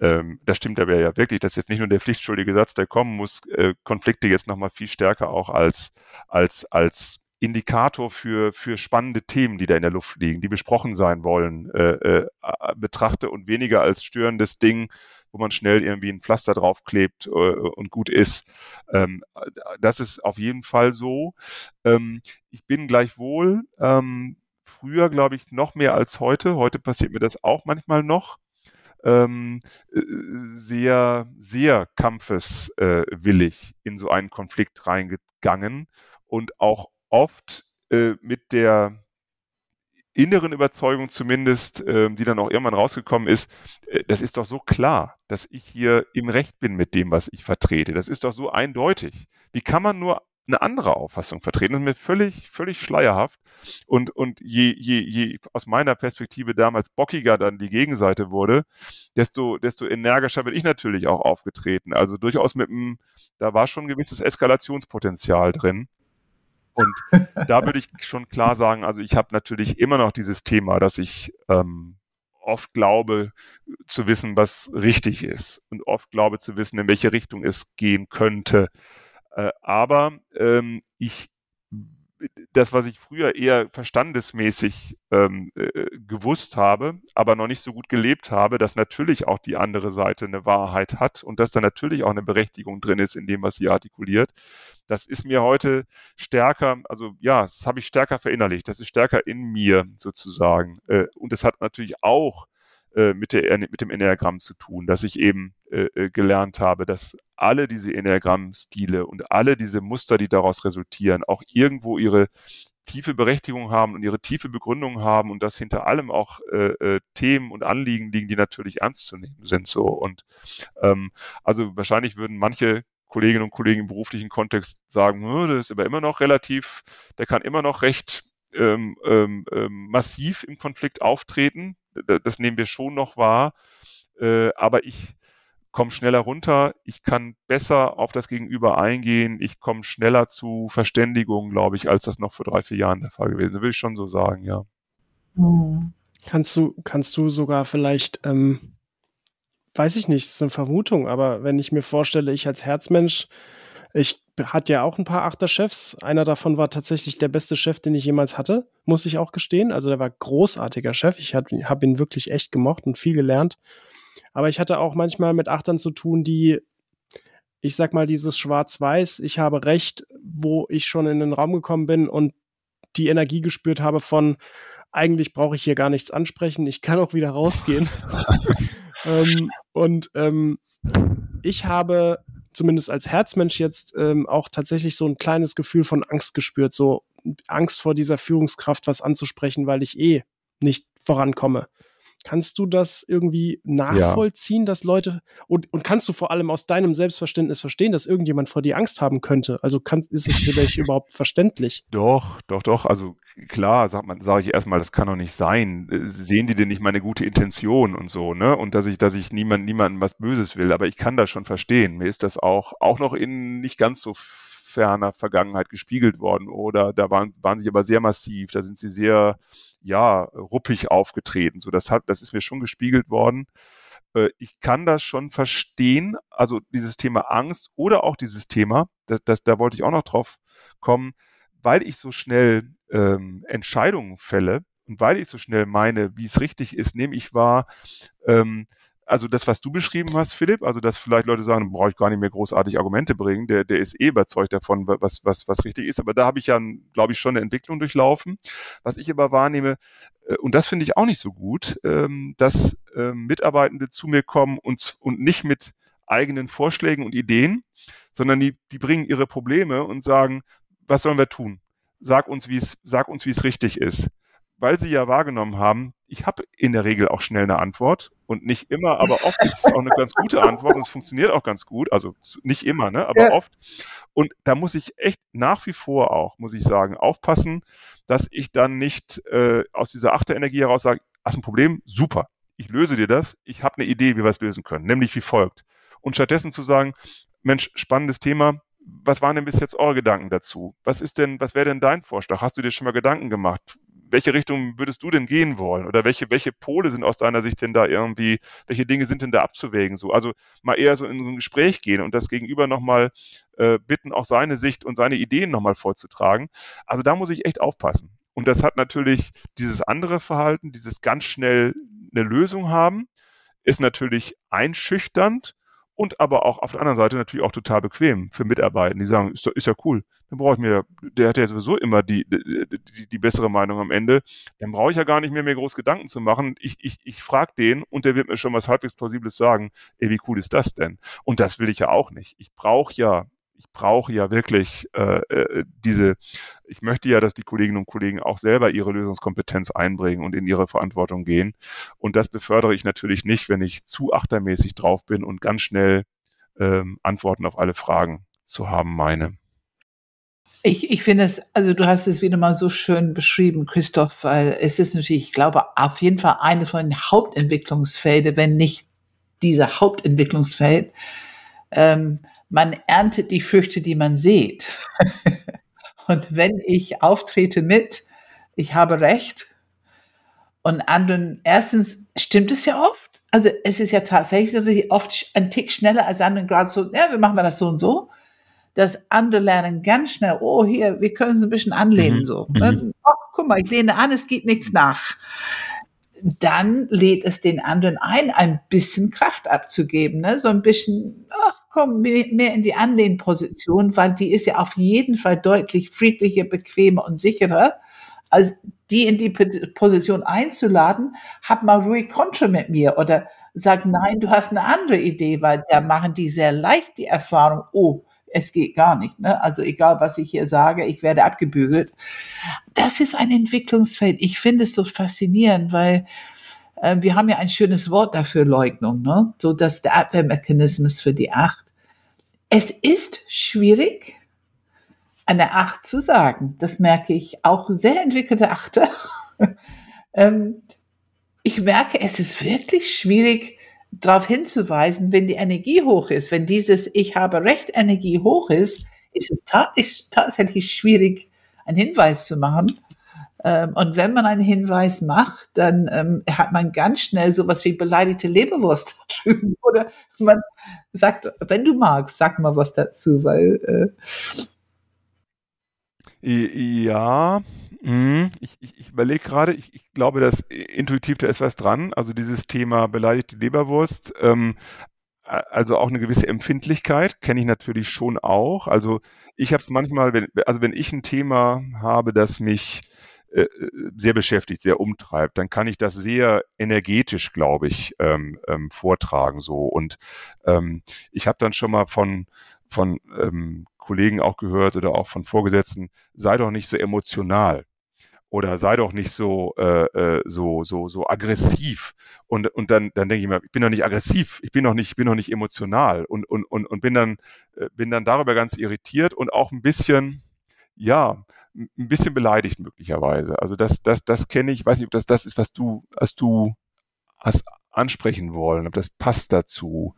ähm, das stimmt aber ja wirklich, das ist jetzt nicht nur der pflichtschuldige Satz, der kommen muss, äh, Konflikte jetzt nochmal viel stärker auch als, als, als Indikator für, für spannende Themen, die da in der Luft liegen, die besprochen sein wollen, äh, äh, betrachte und weniger als störendes Ding, wo man schnell irgendwie ein Pflaster draufklebt äh, und gut ist. Ähm, das ist auf jeden Fall so. Ähm, ich bin gleichwohl ähm, früher, glaube ich, noch mehr als heute. Heute passiert mir das auch manchmal noch. Ähm, äh, sehr, sehr kampfeswillig in so einen Konflikt reingegangen und auch oft äh, mit der inneren Überzeugung zumindest, äh, die dann auch irgendwann rausgekommen ist, äh, das ist doch so klar, dass ich hier im Recht bin mit dem, was ich vertrete. Das ist doch so eindeutig. Wie kann man nur eine andere Auffassung vertreten? Das ist mir völlig, völlig schleierhaft. Und, und je, je, je aus meiner Perspektive damals bockiger dann die Gegenseite wurde, desto, desto energischer bin ich natürlich auch aufgetreten. Also durchaus mit einem, da war schon ein gewisses Eskalationspotenzial drin. Und da würde ich schon klar sagen, also ich habe natürlich immer noch dieses Thema, dass ich ähm, oft glaube zu wissen, was richtig ist und oft glaube zu wissen, in welche Richtung es gehen könnte. Äh, aber ähm, ich das, was ich früher eher verstandesmäßig ähm, äh, gewusst habe, aber noch nicht so gut gelebt habe, dass natürlich auch die andere Seite eine Wahrheit hat und dass da natürlich auch eine Berechtigung drin ist in dem, was sie artikuliert. Das ist mir heute stärker, also ja, das habe ich stärker verinnerlicht, das ist stärker in mir sozusagen. Äh, und es hat natürlich auch äh, mit, der, mit dem Enneagramm zu tun, dass ich eben äh, äh, gelernt habe, dass alle diese Enneagramm-Stile und alle diese Muster, die daraus resultieren, auch irgendwo ihre tiefe Berechtigung haben und ihre tiefe Begründung haben und dass hinter allem auch äh, äh, Themen und Anliegen liegen, die natürlich ernst zu nehmen sind. So und ähm, also wahrscheinlich würden manche Kolleginnen und Kollegen im beruflichen Kontext sagen, das ist aber immer noch relativ, der kann immer noch recht ähm, ähm, ähm massiv im Konflikt auftreten das nehmen wir schon noch wahr. Äh, aber ich komme schneller runter, ich kann besser auf das Gegenüber eingehen, ich komme schneller zu Verständigung, glaube ich, als das noch vor drei, vier Jahren der Fall gewesen ist. Will ich schon so sagen, ja. Hm. Kannst du, kannst du sogar vielleicht, ähm, weiß ich nicht, es ist eine Vermutung, aber wenn ich mir vorstelle, ich als Herzmensch ich hatte ja auch ein paar Achterchefs. Einer davon war tatsächlich der beste Chef, den ich jemals hatte, muss ich auch gestehen. Also der war großartiger Chef. Ich habe hab ihn wirklich echt gemocht und viel gelernt. Aber ich hatte auch manchmal mit Achtern zu tun, die, ich sag mal, dieses Schwarz-Weiß, ich habe Recht, wo ich schon in den Raum gekommen bin und die Energie gespürt habe von, eigentlich brauche ich hier gar nichts ansprechen, ich kann auch wieder rausgehen. ähm, und ähm, ich habe zumindest als Herzmensch jetzt ähm, auch tatsächlich so ein kleines Gefühl von Angst gespürt, so Angst vor dieser Führungskraft was anzusprechen, weil ich eh nicht vorankomme. Kannst du das irgendwie nachvollziehen, ja. dass Leute und, und kannst du vor allem aus deinem Selbstverständnis verstehen, dass irgendjemand vor dir Angst haben könnte? Also kann, ist es für dich überhaupt verständlich? Doch, doch, doch. Also klar, sagt man, sage ich erstmal, das kann doch nicht sein. Sehen die denn nicht meine gute Intention und so, ne? Und dass ich, dass ich niemand, niemandem was Böses will. Aber ich kann das schon verstehen. Mir ist das auch, auch noch in nicht ganz so ferner Vergangenheit gespiegelt worden oder da waren, waren sie aber sehr massiv, da sind sie sehr, ja, ruppig aufgetreten. So, das hat, das ist mir schon gespiegelt worden. Äh, ich kann das schon verstehen, also dieses Thema Angst oder auch dieses Thema, das, das, da wollte ich auch noch drauf kommen, weil ich so schnell ähm, Entscheidungen fälle und weil ich so schnell meine, wie es richtig ist, nehme ich wahr, ähm, also das, was du beschrieben hast, Philipp, also dass vielleicht Leute sagen, brauche ich gar nicht mehr großartig Argumente bringen, der, der ist eh überzeugt davon, was, was, was richtig ist. Aber da habe ich ja, glaube ich, schon eine Entwicklung durchlaufen. Was ich aber wahrnehme, äh, und das finde ich auch nicht so gut, ähm, dass ähm, Mitarbeitende zu mir kommen und, und nicht mit eigenen Vorschlägen und Ideen, sondern die, die bringen ihre Probleme und sagen, was sollen wir tun? Sag uns, wie es, sag uns, wie es richtig ist weil sie ja wahrgenommen haben, ich habe in der Regel auch schnell eine Antwort und nicht immer, aber oft ist es auch eine ganz gute Antwort und es funktioniert auch ganz gut. Also nicht immer, ne, aber ja. oft. Und da muss ich echt nach wie vor auch, muss ich sagen, aufpassen, dass ich dann nicht äh, aus dieser Achterenergie heraus sage, hast ein Problem, super, ich löse dir das, ich habe eine Idee, wie wir es lösen können, nämlich wie folgt. Und stattdessen zu sagen, Mensch, spannendes Thema, was waren denn bis jetzt eure Gedanken dazu? Was ist denn, was wäre denn dein Vorschlag? Hast du dir schon mal Gedanken gemacht? Welche Richtung würdest du denn gehen wollen? Oder welche, welche Pole sind aus deiner Sicht denn da irgendwie, welche Dinge sind denn da abzuwägen? So, also mal eher so in so ein Gespräch gehen und das Gegenüber nochmal äh, bitten, auch seine Sicht und seine Ideen nochmal vorzutragen. Also da muss ich echt aufpassen. Und das hat natürlich dieses andere Verhalten, dieses ganz schnell eine Lösung haben, ist natürlich einschüchternd und aber auch auf der anderen Seite natürlich auch total bequem für Mitarbeiter. Die sagen, ist, ist ja cool, dann brauche ich mir, der hat ja sowieso immer die, die, die bessere Meinung am Ende, dann brauche ich ja gar nicht mehr, mir groß Gedanken zu machen. Ich, ich, ich frage den und der wird mir schon was halbwegs Plausibles sagen. Ey, wie cool ist das denn? Und das will ich ja auch nicht. Ich brauche ja ich brauche ja wirklich äh, äh, diese, ich möchte ja, dass die Kolleginnen und Kollegen auch selber ihre Lösungskompetenz einbringen und in ihre Verantwortung gehen. Und das befördere ich natürlich nicht, wenn ich zu achtermäßig drauf bin und ganz schnell ähm, Antworten auf alle Fragen zu haben meine. Ich, ich finde es, also du hast es wieder mal so schön beschrieben, Christoph, weil es ist natürlich, ich glaube, auf jeden Fall eine von den Hauptentwicklungsfelden, wenn nicht dieser Hauptentwicklungsfeld, ähm, man erntet die Früchte, die man sieht. und wenn ich auftrete mit, ich habe recht, und anderen, erstens stimmt es ja oft. Also es ist ja tatsächlich oft ein Tick schneller als anderen gerade so, ja, wir machen das so und so. Dass andere lernen ganz schnell, oh, hier, wir können es ein bisschen anlehnen, mhm. so. Mhm. Oh, guck mal, ich lehne an, es geht nichts nach dann lädt es den anderen ein, ein bisschen Kraft abzugeben, ne? so ein bisschen, ach komm, mehr, in die Anlehnposition, weil die ist ja auf jeden Fall deutlich friedlicher, bequemer und sicherer, als die in die Position einzuladen, hab mal ruhig Kontra mit mir oder sag, nein, du hast eine andere Idee, weil da machen die sehr leicht die Erfahrung, oh, es geht gar nicht. Ne? Also egal, was ich hier sage, ich werde abgebügelt. Das ist ein Entwicklungsfeld. Ich finde es so faszinierend, weil äh, wir haben ja ein schönes Wort dafür, Leugnung, ne? so dass der Abwehrmechanismus für die Acht. Es ist schwierig, eine Acht zu sagen. Das merke ich auch sehr entwickelte Achter. ähm, ich merke, es ist wirklich schwierig, darauf hinzuweisen, wenn die Energie hoch ist, wenn dieses Ich habe Recht Energie hoch ist, ist es tatsächlich schwierig, einen Hinweis zu machen. Ähm, und wenn man einen Hinweis macht, dann ähm, hat man ganz schnell sowas wie beleidigte Leberwurst drüben. Oder man sagt, wenn du magst, sag mal was dazu, weil. Äh ja, Mhm. Ich, ich, ich überlege gerade, ich, ich, glaube, dass intuitiv da ist was dran. Also dieses Thema beleidigte Leberwurst, ähm, also auch eine gewisse Empfindlichkeit kenne ich natürlich schon auch. Also ich habe es manchmal, wenn, also wenn ich ein Thema habe, das mich äh, sehr beschäftigt, sehr umtreibt, dann kann ich das sehr energetisch, glaube ich, ähm, ähm, vortragen so. Und ähm, ich habe dann schon mal von von ähm, Kollegen auch gehört oder auch von Vorgesetzten, sei doch nicht so emotional oder sei doch nicht so äh, äh, so so so aggressiv und und dann dann denke ich mir ich bin doch nicht aggressiv ich bin doch nicht ich bin doch nicht emotional und und und und bin dann äh, bin dann darüber ganz irritiert und auch ein bisschen ja ein bisschen beleidigt möglicherweise also das das das kenne ich weiß nicht ob das das ist was du was du hast ansprechen wollen ob das passt dazu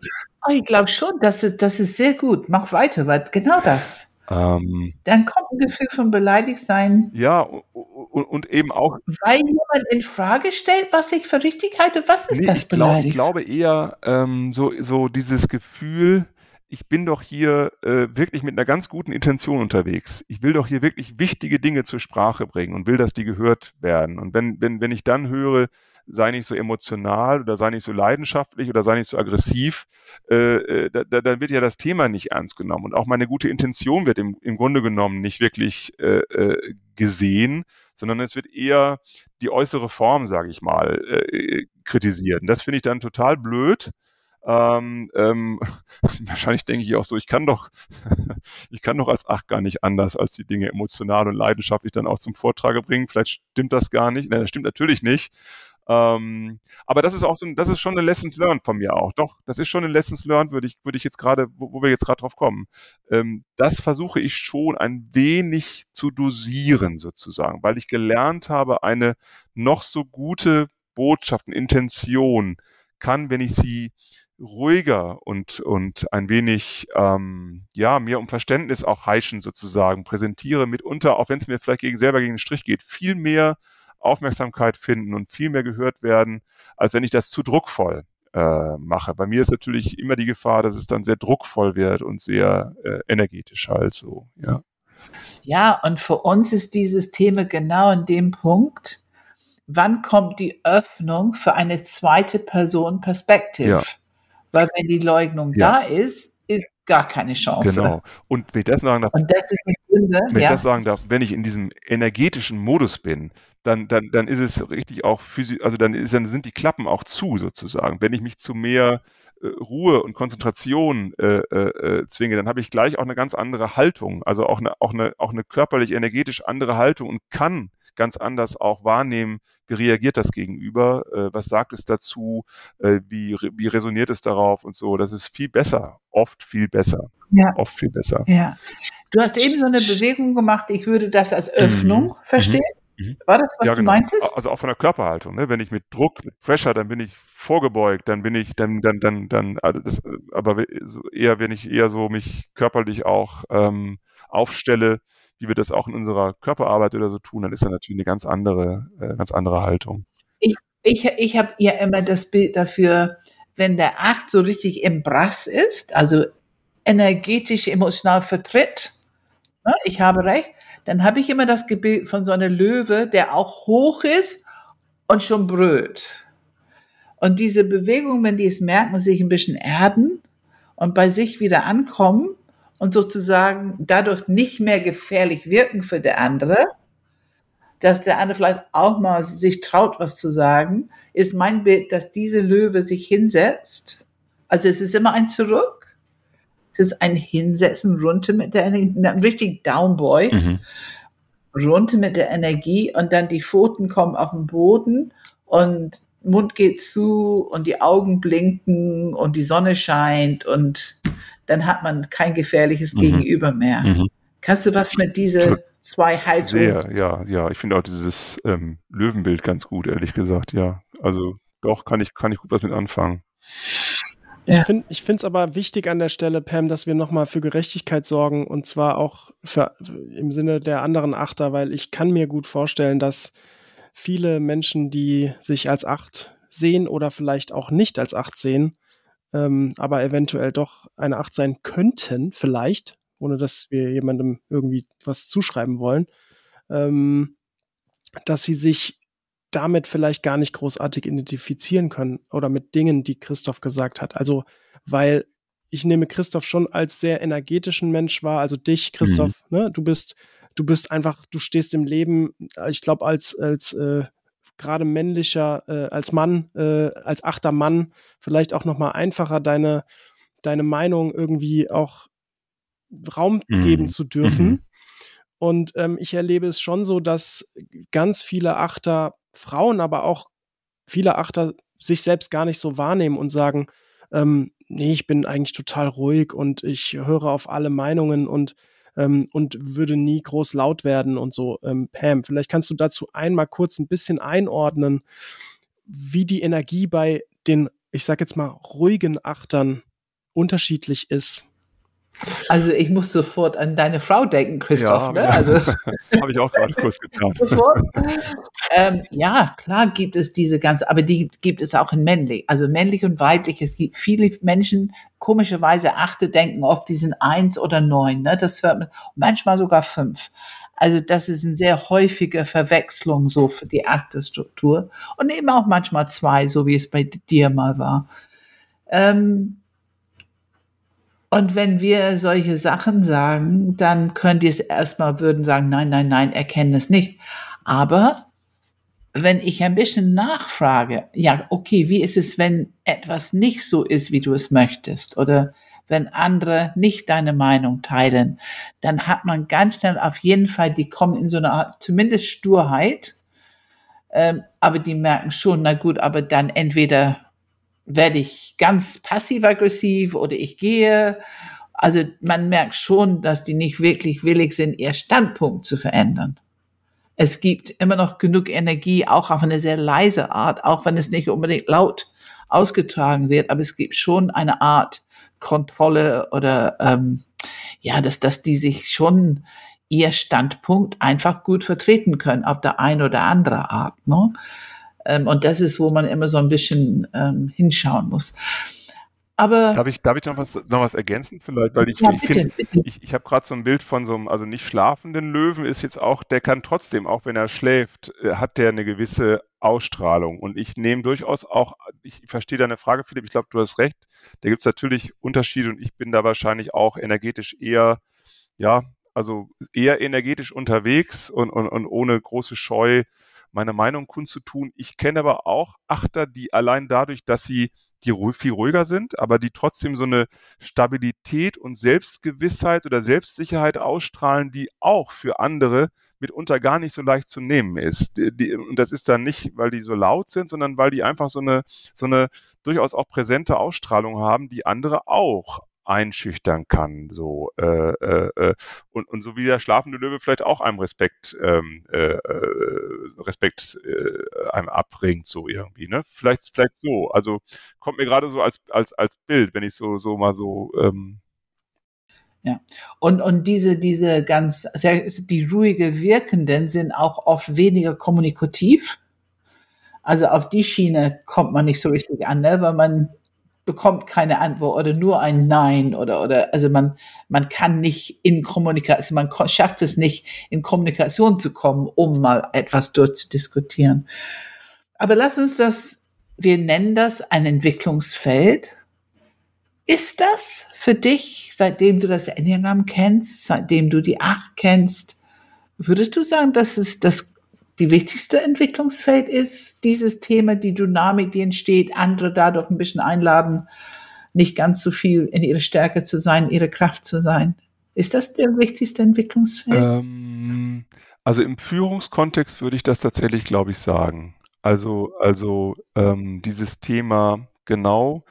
oh, ich glaube schon das ist das ist sehr gut mach weiter weil genau das ähm, Dann kommt ein Gefühl von beleidigt sein. Ja, und, und, eben auch. Weil jemand in Frage stellt, was ich für richtig halte. Was ist nee, das beleidigt? Ich, glaub, ich glaube eher ähm, so, so dieses Gefühl, ich bin doch hier äh, wirklich mit einer ganz guten Intention unterwegs. Ich will doch hier wirklich wichtige Dinge zur Sprache bringen und will, dass die gehört werden. Und wenn, wenn, wenn ich dann höre, sei nicht so emotional oder sei nicht so leidenschaftlich oder sei nicht so aggressiv, äh, äh da, da, dann wird ja das Thema nicht ernst genommen. Und auch meine gute Intention wird im, im Grunde genommen nicht wirklich äh, äh, gesehen, sondern es wird eher die äußere Form, sage ich mal, äh, kritisiert. Und das finde ich dann total blöd. Ähm, ähm, wahrscheinlich denke ich auch so, ich kann doch, ich kann doch als Ach gar nicht anders, als die Dinge emotional und leidenschaftlich dann auch zum Vortrage bringen. Vielleicht stimmt das gar nicht. Nein, das stimmt natürlich nicht. Ähm, aber das ist auch so, das ist schon eine Lessons learned von mir auch. Doch, das ist schon eine Lessons learned, würde ich, würde ich jetzt gerade, wo, wo wir jetzt gerade drauf kommen. Ähm, das versuche ich schon ein wenig zu dosieren sozusagen, weil ich gelernt habe, eine noch so gute Botschaft, eine Intention kann, wenn ich sie ruhiger und, und ein wenig, ähm, ja, mir um Verständnis auch heischen sozusagen präsentiere, mitunter, auch wenn es mir vielleicht gegen, selber gegen den Strich geht, viel mehr Aufmerksamkeit finden und viel mehr gehört werden, als wenn ich das zu druckvoll äh, mache. Bei mir ist natürlich immer die Gefahr, dass es dann sehr druckvoll wird und sehr äh, energetisch halt so, ja. Ja, und für uns ist dieses Thema genau in dem Punkt, wann kommt die Öffnung für eine zweite Person Perspektive? Ja. Weil wenn die Leugnung ja. da ist, ist gar keine Chance. Genau. Und wenn ich das sagen darf, Und das ist eine Gründe, wenn ja. ich das sagen darf, wenn ich in diesem energetischen Modus bin, dann, dann, dann ist es richtig auch physisch, also dann, ist, dann sind die Klappen auch zu sozusagen. Wenn ich mich zu mehr äh, Ruhe und Konzentration äh, äh, äh, zwinge, dann habe ich gleich auch eine ganz andere Haltung, also auch eine, auch eine, auch eine körperlich, energetisch andere Haltung und kann ganz anders auch wahrnehmen, wie reagiert das Gegenüber, äh, was sagt es dazu, äh, wie, wie resoniert es darauf und so. Das ist viel besser, oft viel besser. Ja. Oft viel besser. Ja. Du hast eben so eine Bewegung gemacht, ich würde das als Öffnung mhm. verstehen. Mhm. War das, was ja, genau. du meintest? Also auch von der Körperhaltung. Ne? Wenn ich mit Druck, mit Pressure, dann bin ich vorgebeugt, dann bin ich, dann, dann, dann, dann, also das, aber eher, wenn ich eher so mich körperlich auch ähm, aufstelle, wie wir das auch in unserer Körperarbeit oder so tun, dann ist da natürlich eine ganz andere, äh, ganz andere Haltung. Ich, ich, ich habe ja immer das Bild dafür, wenn der Acht so richtig im Brass ist, also energetisch, emotional vertritt, ne, ich habe recht, dann habe ich immer das Bild von so einer Löwe, der auch hoch ist und schon brüllt. Und diese Bewegung, wenn die es merken und sich ein bisschen erden und bei sich wieder ankommen, und sozusagen dadurch nicht mehr gefährlich wirken für der andere, dass der andere vielleicht auch mal sich traut, was zu sagen, ist mein Bild, dass diese Löwe sich hinsetzt. Also es ist immer ein Zurück. Es ist ein Hinsetzen, runter mit der Energie, ein richtig Downboy, mhm. runter mit der Energie und dann die Pfoten kommen auf den Boden und Mund geht zu und die Augen blinken und die Sonne scheint und dann hat man kein gefährliches mhm. Gegenüber mehr. Mhm. Kannst du was mit diesen zwei Haltungen? Sehr, ja, ja. Ich finde auch dieses ähm, Löwenbild ganz gut, ehrlich gesagt, ja. Also doch, kann ich, kann ich gut was mit anfangen. Ja. Ich finde es aber wichtig an der Stelle, Pam, dass wir nochmal für Gerechtigkeit sorgen und zwar auch für, im Sinne der anderen Achter, weil ich kann mir gut vorstellen, dass viele Menschen, die sich als Acht sehen oder vielleicht auch nicht als Acht sehen, ähm, aber eventuell doch eine Acht sein könnten, vielleicht, ohne dass wir jemandem irgendwie was zuschreiben wollen, ähm, dass sie sich damit vielleicht gar nicht großartig identifizieren können oder mit Dingen, die Christoph gesagt hat. Also, weil ich nehme Christoph schon als sehr energetischen Mensch wahr, also dich, Christoph, mhm. ne? Du bist, du bist einfach, du stehst im Leben, ich glaube, als, als äh, gerade männlicher, äh, als Mann, äh, als achter Mann, vielleicht auch nochmal einfacher, deine, deine Meinung irgendwie auch Raum mhm. geben zu dürfen. Mhm. Und ähm, ich erlebe es schon so, dass ganz viele Achter, Frauen, aber auch viele Achter sich selbst gar nicht so wahrnehmen und sagen, ähm, nee, ich bin eigentlich total ruhig und ich höre auf alle Meinungen und ähm, und würde nie groß laut werden und so. Ähm, Pam, vielleicht kannst du dazu einmal kurz ein bisschen einordnen, wie die Energie bei den, ich sag jetzt mal, ruhigen Achtern unterschiedlich ist. Also ich muss sofort an deine Frau denken, Christoph. Ja, ne? also, Habe ich auch gerade kurz getan. ähm, ja, klar gibt es diese ganze, aber die gibt es auch in männlich, also männlich und weiblich. Es gibt viele Menschen, komischerweise achte denken oft, die sind eins oder neun. Ne? Das hört man manchmal sogar fünf. Also das ist eine sehr häufige Verwechslung so für die Aktestruktur und eben auch manchmal zwei, so wie es bei dir mal war. Ähm, und wenn wir solche Sachen sagen, dann könnt ihr es erstmal würden sagen, nein, nein, nein, erkennen es nicht. Aber wenn ich ein bisschen nachfrage, ja, okay, wie ist es, wenn etwas nicht so ist, wie du es möchtest? Oder wenn andere nicht deine Meinung teilen, dann hat man ganz schnell auf jeden Fall, die kommen in so eine Art, zumindest Sturheit, ähm, aber die merken schon, na gut, aber dann entweder werde ich ganz passiv-aggressiv oder ich gehe. Also man merkt schon, dass die nicht wirklich willig sind, ihr Standpunkt zu verändern. Es gibt immer noch genug Energie, auch auf eine sehr leise Art, auch wenn es nicht unbedingt laut ausgetragen wird, aber es gibt schon eine Art Kontrolle oder ähm, ja, dass, dass die sich schon ihr Standpunkt einfach gut vertreten können auf der ein oder andere Art. Ne? Ähm, und das ist, wo man immer so ein bisschen ähm, hinschauen muss. Aber darf ich, darf ich noch was, noch was ergänzen vielleicht? Weil ich, ja, ich, bitte, find, ich, ich habe gerade so ein Bild von so einem, also nicht schlafenden Löwen ist jetzt auch, der kann trotzdem, auch wenn er schläft, äh, hat der eine gewisse Ausstrahlung. Und ich nehme durchaus auch, ich verstehe deine Frage, Philipp, ich glaube, du hast recht. Da gibt es natürlich Unterschiede und ich bin da wahrscheinlich auch energetisch eher, ja, also eher energetisch unterwegs und, und, und ohne große Scheu meine Meinung kundzutun. Ich kenne aber auch Achter, die allein dadurch, dass sie die viel ruhiger sind, aber die trotzdem so eine Stabilität und Selbstgewissheit oder Selbstsicherheit ausstrahlen, die auch für andere mitunter gar nicht so leicht zu nehmen ist. Die, und das ist dann nicht, weil die so laut sind, sondern weil die einfach so eine, so eine durchaus auch präsente Ausstrahlung haben, die andere auch einschüchtern kann. So äh, äh, äh, und, und so wie der schlafende Löwe vielleicht auch einem Respekt ähm, äh, äh, Respekt äh, einem abbringt, so irgendwie. Ne? Vielleicht, vielleicht so. Also kommt mir gerade so als, als, als Bild, wenn ich so, so mal so ähm, ja. Und, und diese, diese ganz, sehr, die ruhige Wirkenden sind auch oft weniger kommunikativ. Also auf die Schiene kommt man nicht so richtig an, ne? weil man bekommt keine Antwort oder nur ein Nein oder, oder, also man, man kann nicht in Kommunikation, also man schafft es nicht, in Kommunikation zu kommen, um mal etwas durchzudiskutieren. Aber lass uns das, wir nennen das ein Entwicklungsfeld. Ist das für dich, seitdem du das Enneagramm kennst, seitdem du die Acht kennst, würdest du sagen, dass es das die wichtigste Entwicklungsfeld ist, dieses Thema, die Dynamik, die entsteht, andere dadurch ein bisschen einladen, nicht ganz so viel in ihre Stärke zu sein, ihre Kraft zu sein. Ist das der wichtigste Entwicklungsfeld? Ähm, also im Führungskontext würde ich das tatsächlich, glaube ich, sagen. Also, also ähm, dieses Thema genau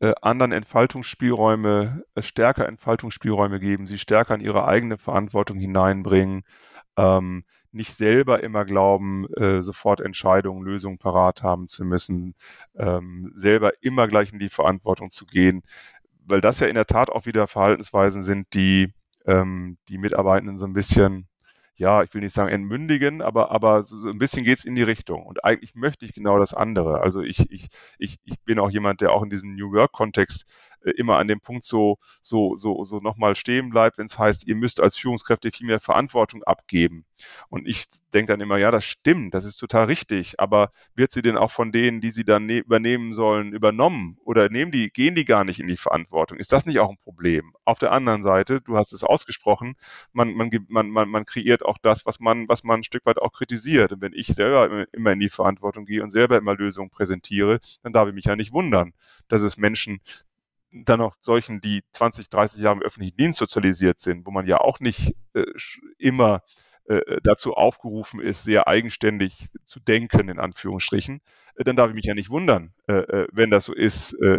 äh, anderen Entfaltungsspielräume, äh, stärker Entfaltungsspielräume geben, sie stärker in ihre eigene Verantwortung hineinbringen, ähm, nicht selber immer glauben, äh, sofort Entscheidungen, Lösungen parat haben zu müssen, ähm, selber immer gleich in die Verantwortung zu gehen, weil das ja in der Tat auch wieder Verhaltensweisen sind, die ähm, die Mitarbeitenden so ein bisschen ja, ich will nicht sagen entmündigen, aber, aber so, so ein bisschen geht's in die Richtung. Und eigentlich möchte ich genau das andere. Also ich, ich, ich, ich bin auch jemand, der auch in diesem New Work-Kontext immer an dem Punkt so, so, so, so nochmal stehen bleibt, wenn es heißt, ihr müsst als Führungskräfte viel mehr Verantwortung abgeben. Und ich denke dann immer, ja, das stimmt, das ist total richtig, aber wird sie denn auch von denen, die sie dann ne übernehmen sollen, übernommen? Oder nehmen die, gehen die gar nicht in die Verantwortung? Ist das nicht auch ein Problem? Auf der anderen Seite, du hast es ausgesprochen, man, man, man, man, man kreiert auch das, was man, was man ein Stück weit auch kritisiert. Und wenn ich selber immer in die Verantwortung gehe und selber immer Lösungen präsentiere, dann darf ich mich ja nicht wundern, dass es Menschen dann noch solchen, die 20, 30 Jahre im öffentlichen Dienst sozialisiert sind, wo man ja auch nicht äh, immer äh, dazu aufgerufen ist, sehr eigenständig zu denken, in Anführungsstrichen, äh, dann darf ich mich ja nicht wundern, äh, äh wenn das so ist. Äh,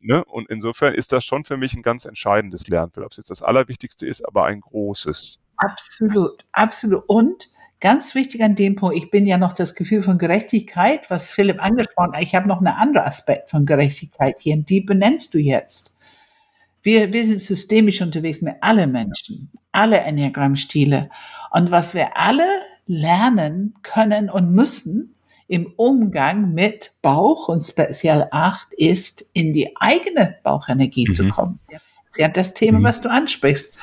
ne? Und insofern ist das schon für mich ein ganz entscheidendes Lernfeld. Ob es jetzt das Allerwichtigste ist, aber ein großes. Absolut, absolut. Und Ganz wichtig an dem Punkt, ich bin ja noch das Gefühl von Gerechtigkeit, was Philipp angesprochen hat. Ich habe noch einen anderen Aspekt von Gerechtigkeit hier und die benennst du jetzt. Wir, wir sind systemisch unterwegs mit alle Menschen, alle Enneagrammstile. Und was wir alle lernen können und müssen im Umgang mit Bauch und speziell Acht ist, in die eigene Bauchenergie mhm. zu kommen. Das ist ja das Thema, mhm. was du ansprichst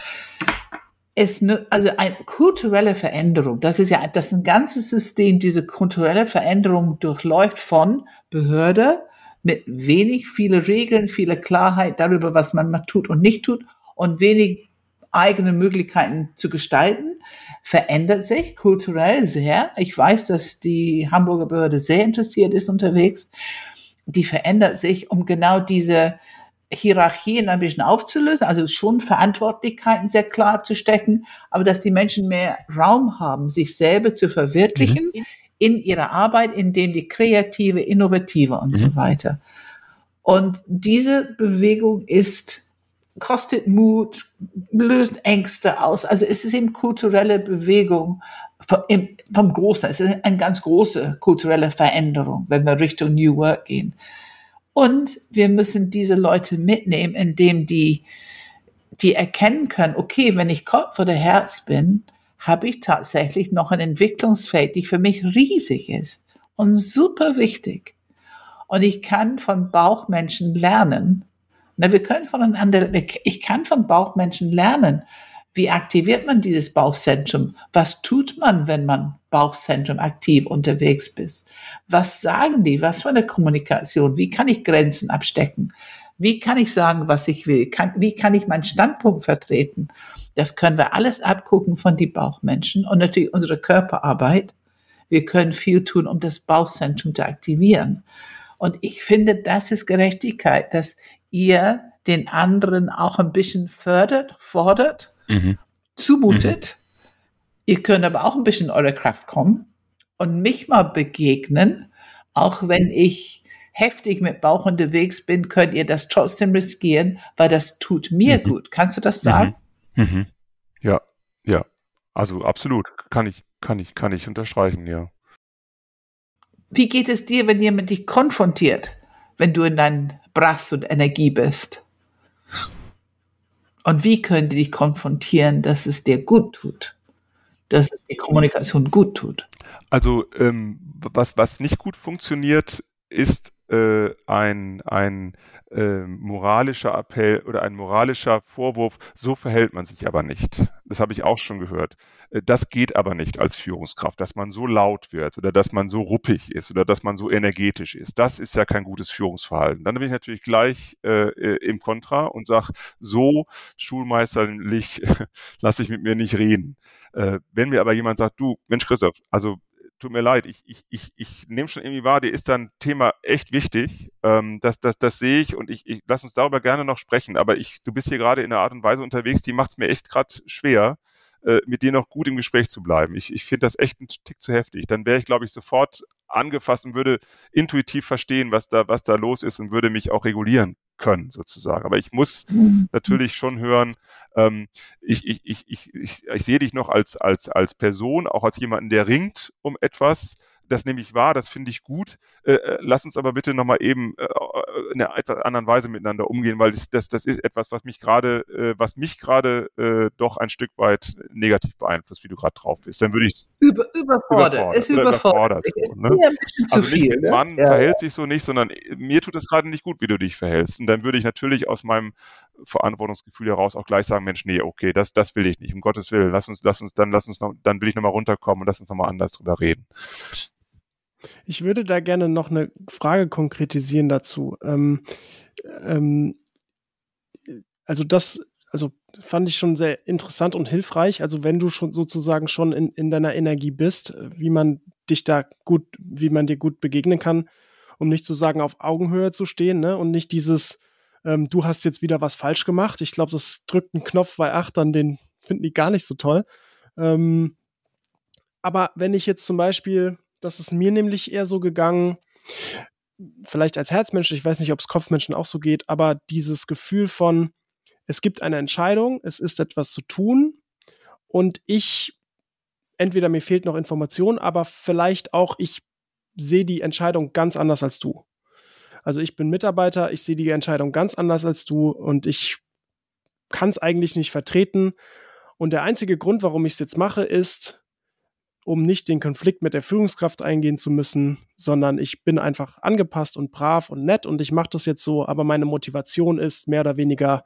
es, also eine kulturelle Veränderung, das ist ja, das ein ganzes System, diese kulturelle Veränderung durchläuft von Behörde mit wenig, viele Regeln, viele Klarheit darüber, was man tut und nicht tut und wenig eigene Möglichkeiten zu gestalten, verändert sich kulturell sehr. Ich weiß, dass die Hamburger Behörde sehr interessiert ist unterwegs. Die verändert sich, um genau diese Hierarchien ein bisschen aufzulösen, also schon Verantwortlichkeiten sehr klar zu stecken, aber dass die Menschen mehr Raum haben, sich selber zu verwirklichen mhm. in ihrer Arbeit, indem die kreative, innovative und mhm. so weiter. Und diese Bewegung ist, kostet Mut, löst Ängste aus. Also es ist eben kulturelle Bewegung vom, vom Großen. Es ist eine ganz große kulturelle Veränderung, wenn wir Richtung New Work gehen. Und wir müssen diese Leute mitnehmen, indem die, die erkennen können, okay, wenn ich Kopf oder Herz bin, habe ich tatsächlich noch ein Entwicklungsfeld, die für mich riesig ist und super wichtig. Und ich kann von Bauchmenschen lernen. Na, wir können voneinander, ich kann von Bauchmenschen lernen, Wie aktiviert man dieses Bauchzentrum? Was tut man, wenn man Bauchzentrum aktiv unterwegs bist? Was sagen die? Was für eine Kommunikation? Wie kann ich Grenzen abstecken? Wie kann ich sagen, was ich will? Kann, wie kann ich meinen Standpunkt vertreten? Das können wir alles abgucken von die Bauchmenschen und natürlich unsere Körperarbeit. Wir können viel tun, um das Bauchzentrum zu aktivieren. Und ich finde, das ist Gerechtigkeit, dass ihr den anderen auch ein bisschen fördert, fordert mhm. zumutet. Mhm. Ihr könnt aber auch ein bisschen eure Kraft kommen und mich mal begegnen, auch wenn ich heftig mit Bauch unterwegs bin, könnt ihr das trotzdem riskieren, weil das tut mir mhm. gut. Kannst du das sagen? Mhm. mhm. Ja, ja. Also absolut. Kann ich, kann ich, kann ich unterstreichen, ja. Wie geht es dir, wenn jemand dich konfrontiert, wenn du in deinem Brass und Energie bist? Und wie können die dich konfrontieren, dass es dir gut tut? Dass es die Kommunikation gut tut? Also, ähm, was, was nicht gut funktioniert, ist äh, ein, ein äh, moralischer Appell oder ein moralischer Vorwurf, so verhält man sich aber nicht. Das habe ich auch schon gehört. Äh, das geht aber nicht als Führungskraft, dass man so laut wird oder dass man so ruppig ist oder dass man so energetisch ist. Das ist ja kein gutes Führungsverhalten. Dann bin ich natürlich gleich äh, äh im Kontra und sage, so schulmeisterlich lasse ich mit mir nicht reden. Äh, wenn mir aber jemand sagt, du, Mensch Christoph, also tut mir leid, ich, ich, ich, ich nehme schon irgendwie wahr, dir ist dann Thema echt wichtig. Ähm, das, das, das sehe ich und ich, ich lass uns darüber gerne noch sprechen. Aber ich, du bist hier gerade in einer Art und Weise unterwegs, die macht es mir echt gerade schwer, äh, mit dir noch gut im Gespräch zu bleiben. Ich, ich finde das echt ein Tick zu heftig. Dann wäre ich, glaube ich, sofort angefasst und würde intuitiv verstehen, was da, was da los ist und würde mich auch regulieren können, sozusagen. Aber ich muss mhm. natürlich schon hören, ähm, ich, ich, ich, ich, ich, ich sehe dich noch als, als, als Person, auch als jemanden, der ringt um etwas, das nehme ich wahr, das finde ich gut. Äh, äh lass uns aber bitte nochmal eben äh, in einer etwas anderen Weise miteinander umgehen, weil das, das, das ist etwas, was mich gerade, äh, was mich gerade äh, doch ein Stück weit negativ beeinflusst, wie du gerade drauf bist. Dann würde ich Über, überfordert, überfordert, ist überfordert. So, ne? Ist ein bisschen also zu viel. Nicht, ne? Ja. verhält sich so nicht, sondern mir tut es gerade nicht gut, wie du dich verhältst. Und dann würde ich natürlich aus meinem Verantwortungsgefühl heraus auch gleich sagen, Mensch, nee, okay, das, das will ich nicht, um Gottes Willen, lass uns, lass uns, dann lass uns noch, dann will ich nochmal runterkommen und lass uns nochmal anders drüber reden. Ich würde da gerne noch eine Frage konkretisieren dazu. Ähm, ähm, also das, also fand ich schon sehr interessant und hilfreich. Also wenn du schon sozusagen schon in, in deiner Energie bist, wie man dich da gut, wie man dir gut begegnen kann, um nicht zu sagen, auf Augenhöhe zu stehen, ne? Und nicht dieses, ähm, du hast jetzt wieder was falsch gemacht. Ich glaube, das drückt einen Knopf bei Achtern, den finden die gar nicht so toll. Ähm, aber wenn ich jetzt zum Beispiel das ist mir nämlich eher so gegangen, vielleicht als Herzmensch, ich weiß nicht, ob es Kopfmenschen auch so geht, aber dieses Gefühl von, es gibt eine Entscheidung, es ist etwas zu tun und ich, entweder mir fehlt noch Information, aber vielleicht auch, ich sehe die Entscheidung ganz anders als du. Also ich bin Mitarbeiter, ich sehe die Entscheidung ganz anders als du und ich kann es eigentlich nicht vertreten. Und der einzige Grund, warum ich es jetzt mache, ist, um nicht den Konflikt mit der Führungskraft eingehen zu müssen, sondern ich bin einfach angepasst und brav und nett und ich mache das jetzt so, aber meine Motivation ist mehr oder weniger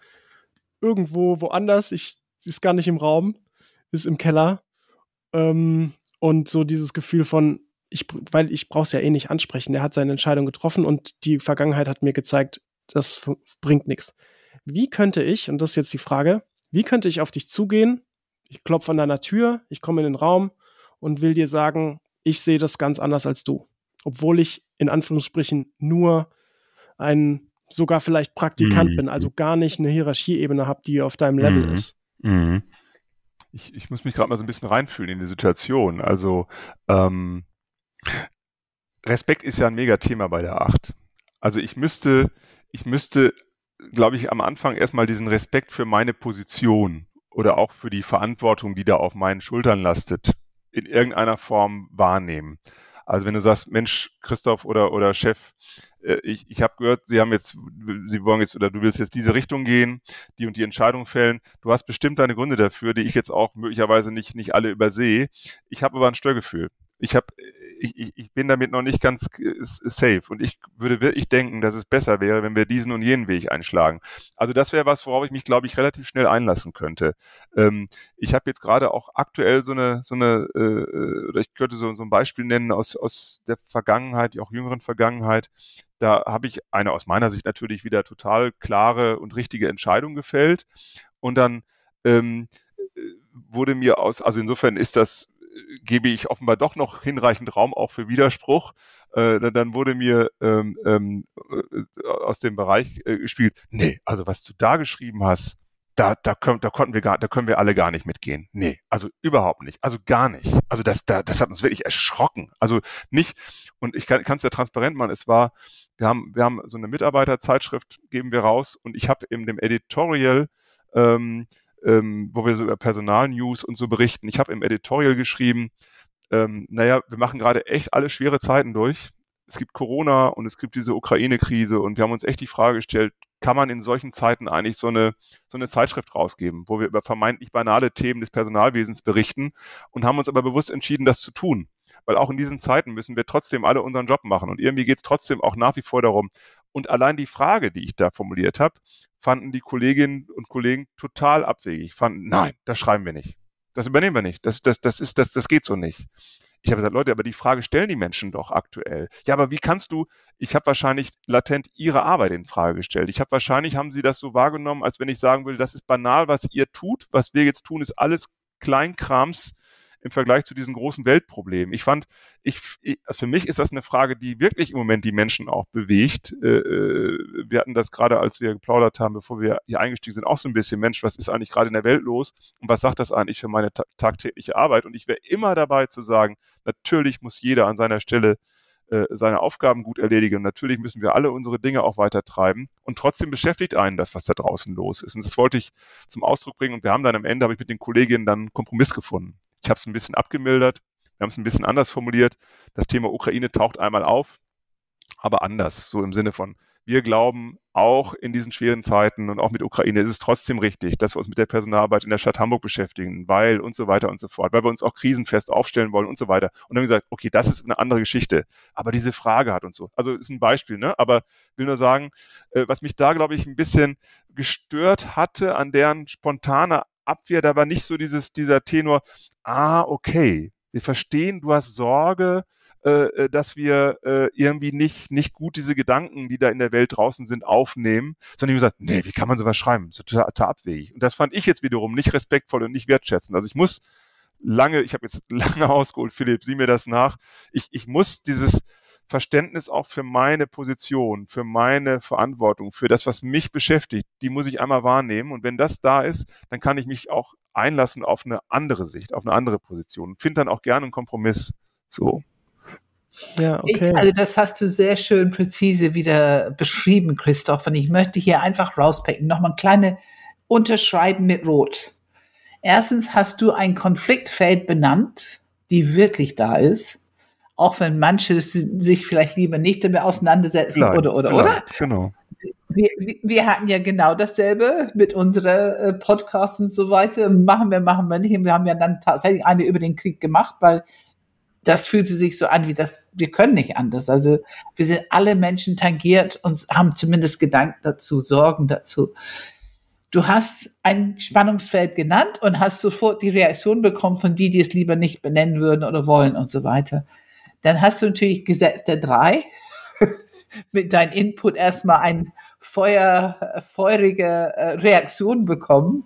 irgendwo woanders. Ich ist gar nicht im Raum, ist im Keller. Ähm, und so dieses Gefühl von, ich, weil ich brauche es ja eh nicht ansprechen. Er hat seine Entscheidung getroffen und die Vergangenheit hat mir gezeigt, das bringt nichts. Wie könnte ich, und das ist jetzt die Frage, wie könnte ich auf dich zugehen? Ich klopfe an deiner Tür, ich komme in den Raum und will dir sagen, ich sehe das ganz anders als du. Obwohl ich in Anführungsstrichen nur ein sogar vielleicht Praktikant mhm. bin, also gar nicht eine Hierarchieebene habe, die auf deinem Level mhm. ist. Mhm. Ich, ich muss mich gerade mal so ein bisschen reinfühlen in die Situation. Also ähm, Respekt ist ja ein Mega-Thema bei der Acht. Also ich müsste, ich müsste, glaube ich, am Anfang erstmal diesen Respekt für meine Position oder auch für die Verantwortung, die da auf meinen Schultern lastet, in irgendeiner Form wahrnehmen. Also wenn du sagst, Mensch, Christoph oder, oder Chef, äh, ich, ich habe gehört, Sie haben jetzt, Sie wollen jetzt oder du willst jetzt diese Richtung gehen, die und die Entscheidung fällen. Du hast bestimmt deine Gründe dafür, die ich jetzt auch möglicherweise nicht, nicht alle übersehe. Ich habe aber ein Störgefühl. Ich habe ich, ich, ich bin damit noch nicht ganz safe. Und ich würde wirklich denken, dass es besser wäre, wenn wir diesen und jenen Weg einschlagen. Also das wäre was, worauf ich mich, glaube ich, relativ schnell einlassen könnte. Ähm, ich habe jetzt gerade auch aktuell so eine, so eine, äh, oder ich könnte so, so ein Beispiel nennen aus, aus der Vergangenheit, auch jüngeren Vergangenheit. Da habe ich eine aus meiner Sicht natürlich wieder total klare und richtige Entscheidung gefällt. Und dann ähm, wurde mir aus, also insofern ist das gebe ich offenbar doch noch hinreichend Raum auch für Widerspruch. Äh, dann wurde mir ähm, ähm, äh, aus dem Bereich äh, gespielt, nee, also was du da geschrieben hast, da, da, können, da konnten wir gar, da können wir alle gar nicht mitgehen. Nee, also überhaupt nicht. Also gar nicht. Also das, da, das hat uns wirklich erschrocken. Also nicht, und ich kann es ja transparent machen, es war, wir haben, wir haben so eine Mitarbeiterzeitschrift, geben wir raus und ich habe in dem Editorial ähm, ähm, wo wir so über Personalnews und so berichten. Ich habe im Editorial geschrieben, ähm, naja, wir machen gerade echt alle schwere Zeiten durch. Es gibt Corona und es gibt diese Ukraine-Krise und wir haben uns echt die Frage gestellt, kann man in solchen Zeiten eigentlich so eine, so eine Zeitschrift rausgeben, wo wir über vermeintlich banale Themen des Personalwesens berichten und haben uns aber bewusst entschieden, das zu tun. Weil auch in diesen Zeiten müssen wir trotzdem alle unseren Job machen. Und irgendwie geht es trotzdem auch nach wie vor darum. Und allein die Frage, die ich da formuliert habe, fanden die Kolleginnen und Kollegen total abwegig. Fanden, nein, das schreiben wir nicht. Das übernehmen wir nicht. Das, das, das ist, das, das geht so nicht. Ich habe gesagt, Leute, aber die Frage stellen die Menschen doch aktuell. Ja, aber wie kannst du, ich habe wahrscheinlich latent ihre Arbeit in Frage gestellt. Ich habe wahrscheinlich, haben sie das so wahrgenommen, als wenn ich sagen würde, das ist banal, was ihr tut. Was wir jetzt tun, ist alles Kleinkrams, im Vergleich zu diesen großen Weltproblemen. Ich fand, ich, ich, für mich ist das eine Frage, die wirklich im Moment die Menschen auch bewegt. Äh, äh, wir hatten das gerade, als wir geplaudert haben, bevor wir hier eingestiegen sind, auch so ein bisschen, Mensch, was ist eigentlich gerade in der Welt los und was sagt das eigentlich für meine ta tagtägliche Arbeit? Und ich wäre immer dabei zu sagen, natürlich muss jeder an seiner Stelle äh, seine Aufgaben gut erledigen. Und natürlich müssen wir alle unsere Dinge auch weiter treiben. Und trotzdem beschäftigt einen das, was da draußen los ist. Und das wollte ich zum Ausdruck bringen. Und wir haben dann am Ende, habe ich mit den Kolleginnen dann einen Kompromiss gefunden. Ich habe es ein bisschen abgemildert. Wir haben es ein bisschen anders formuliert. Das Thema Ukraine taucht einmal auf, aber anders, so im Sinne von, wir glauben, auch in diesen schweren Zeiten und auch mit Ukraine ist es trotzdem richtig, dass wir uns mit der Personalarbeit in der Stadt Hamburg beschäftigen, weil und so weiter und so fort, weil wir uns auch krisenfest aufstellen wollen und so weiter. Und dann haben wir gesagt, okay, das ist eine andere Geschichte. Aber diese Frage hat uns so. Also ist ein Beispiel, ne? Aber will nur sagen, äh, was mich da, glaube ich, ein bisschen gestört hatte an deren spontaner Abwehr, da war nicht so dieses, dieser Tenor, ah, okay, wir verstehen, du hast Sorge, äh, äh, dass wir äh, irgendwie nicht, nicht gut diese Gedanken, die da in der Welt draußen sind, aufnehmen, sondern ich gesagt, nee, wie kann man sowas schreiben? So total, total abwegig. Und das fand ich jetzt wiederum nicht respektvoll und nicht wertschätzend. Also ich muss lange, ich habe jetzt lange ausgeholt, Philipp, sieh mir das nach. Ich, ich muss dieses Verständnis auch für meine Position, für meine Verantwortung, für das, was mich beschäftigt, die muss ich einmal wahrnehmen. Und wenn das da ist, dann kann ich mich auch einlassen auf eine andere Sicht, auf eine andere Position. Finde dann auch gerne einen Kompromiss. So. Ja, okay. Ich, also das hast du sehr schön präzise wieder beschrieben, Christoph. Und ich möchte hier einfach rauspicken, nochmal ein kleine Unterschreiben mit Rot. Erstens hast du ein Konfliktfeld benannt, die wirklich da ist auch wenn manche sich vielleicht lieber nicht damit auseinandersetzen Klar, oder oder Klar, oder. Genau. Wir, wir, hatten ja genau dasselbe mit unserer äh, Podcasts und so weiter. Machen wir, machen wir nicht. Wir haben ja dann tatsächlich eine über den Krieg gemacht, weil das fühlte sich so an wie das, wir können nicht anders. Also wir sind alle Menschen tangiert und haben zumindest Gedanken dazu, Sorgen dazu. Du hast ein Spannungsfeld genannt und hast sofort die Reaktion bekommen von die, die es lieber nicht benennen würden oder wollen und so weiter. Dann hast du natürlich Gesetz der drei mit deinem Input erstmal eine Feuer, feurige äh, Reaktion bekommen.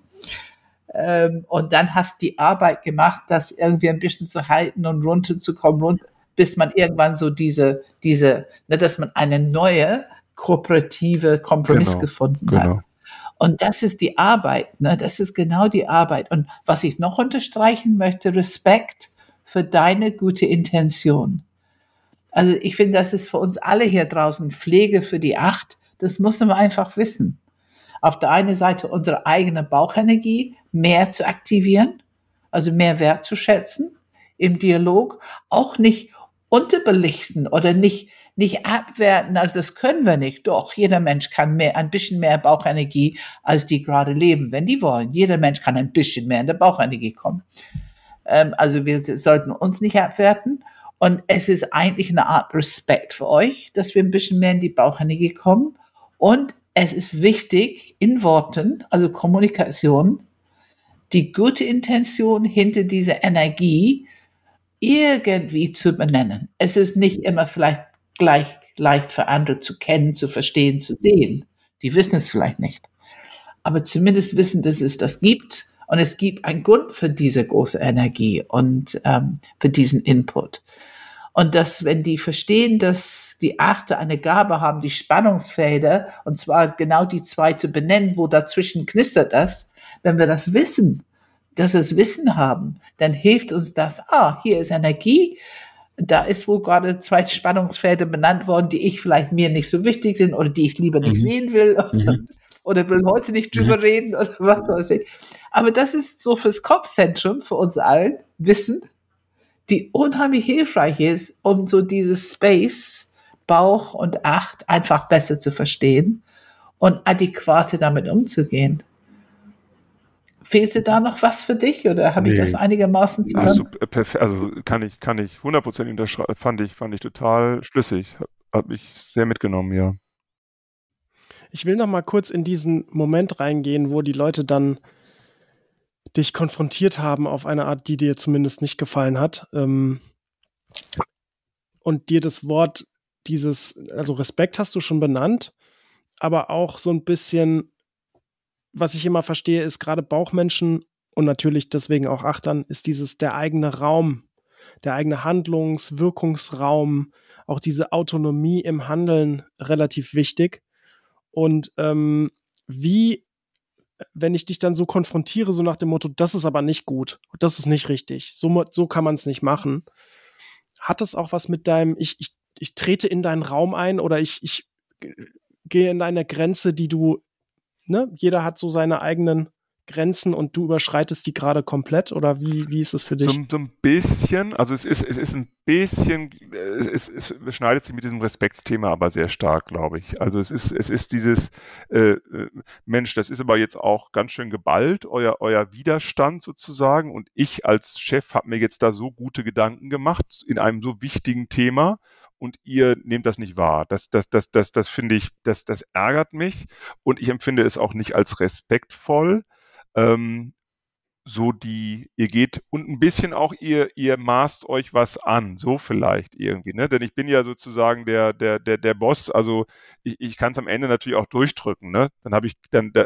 Ähm, und dann hast die Arbeit gemacht, das irgendwie ein bisschen zu halten und runterzukommen, bis man irgendwann so diese, diese, ne, dass man eine neue kooperative Kompromiss genau, gefunden genau. hat. Und das ist die Arbeit, ne? das ist genau die Arbeit. Und was ich noch unterstreichen möchte, Respekt für deine gute Intention. Also ich finde, das ist für uns alle hier draußen Pflege für die Acht. Das muss man einfach wissen. Auf der einen Seite unsere eigene Bauchenergie mehr zu aktivieren, also mehr wertzuschätzen im Dialog, auch nicht unterbelichten oder nicht, nicht abwerten, also das können wir nicht. Doch, jeder Mensch kann mehr, ein bisschen mehr Bauchenergie, als die gerade leben, wenn die wollen. Jeder Mensch kann ein bisschen mehr in der Bauchenergie kommen. Ähm, also wir sollten uns nicht abwerten Und es ist eigentlich eine Art Respekt für euch, dass wir ein bisschen mehr in die Bauchenergie kommen. Und es ist wichtig, in Worten, also Kommunikation, die gute Intention hinter dieser Energie irgendwie zu benennen. Es ist nicht immer vielleicht gleich leicht für andere zu kennen, zu verstehen, zu sehen. Die wissen es vielleicht nicht. Aber zumindest wissen, dass es das gibt und es gibt einen Grund für diese große Energie und ähm, für diesen Input. Und dass, wenn die verstehen, dass die Achte eine Gabe haben, die Spannungsfelder, und zwar genau die zwei zu benennen, wo dazwischen knistert das, wenn wir das wissen, dass wir es Wissen haben, dann hilft uns das, ah, hier ist Energie, da ist wohl gerade zwei Spannungsfelder benannt worden, die ich vielleicht mir nicht so wichtig sind oder die ich lieber nicht mhm. sehen will mhm. oder will heute nicht drüber mhm. reden oder was weiß ich. Aber das ist so fürs Kopfzentrum, für uns allen, Wissen, die unheimlich hilfreich ist, um so dieses Space, Bauch und Acht einfach besser zu verstehen und adäquate damit umzugehen. Fehlte da noch was für dich oder habe nee. ich das einigermaßen zusammen? Also, also kann ich, kann ich 100% unterschreiben, fand ich, fand ich total schlüssig. Hat mich sehr mitgenommen, ja. Ich will noch mal kurz in diesen Moment reingehen, wo die Leute dann dich konfrontiert haben auf eine Art, die dir zumindest nicht gefallen hat. Ähm, und dir das Wort dieses, also Respekt hast du schon benannt, aber auch so ein bisschen was ich immer verstehe, ist gerade Bauchmenschen und natürlich deswegen auch Achtern, ist dieses der eigene Raum, der eigene Handlungs-, Wirkungsraum, auch diese Autonomie im Handeln relativ wichtig. Und ähm, wie, wenn ich dich dann so konfrontiere, so nach dem Motto, das ist aber nicht gut, das ist nicht richtig, so, so kann man es nicht machen, hat es auch was mit deinem, ich, ich, ich trete in deinen Raum ein oder ich, ich gehe in deine Grenze, die du ne, jeder hat so seine eigenen Grenzen und du überschreitest die gerade komplett oder wie, wie ist es für dich? So, so, ein bisschen, also es ist, es ist ein bisschen, es, es beschneidet sich mit diesem Respektsthema aber sehr stark, glaube ich. Also es ist, es ist dieses, äh, äh, Mensch, das ist aber jetzt auch ganz schön geballt, euer, euer Widerstand sozusagen und ich als Chef habe mir jetzt da so gute Gedanken gemacht in einem so wichtigen Thema und ihr nehmt das nicht wahr. Das, das, das, das, das finde ich, das, das ärgert mich und ich empfinde es auch nicht als respektvoll. Ähm, so die, ihr geht und ein bisschen auch ihr, ihr maßt euch was an, so vielleicht irgendwie, ne? Denn ich bin ja sozusagen der, der, der, der Boss, also ich, ich kann es am Ende natürlich auch durchdrücken, ne? Dann habe ich dann, da,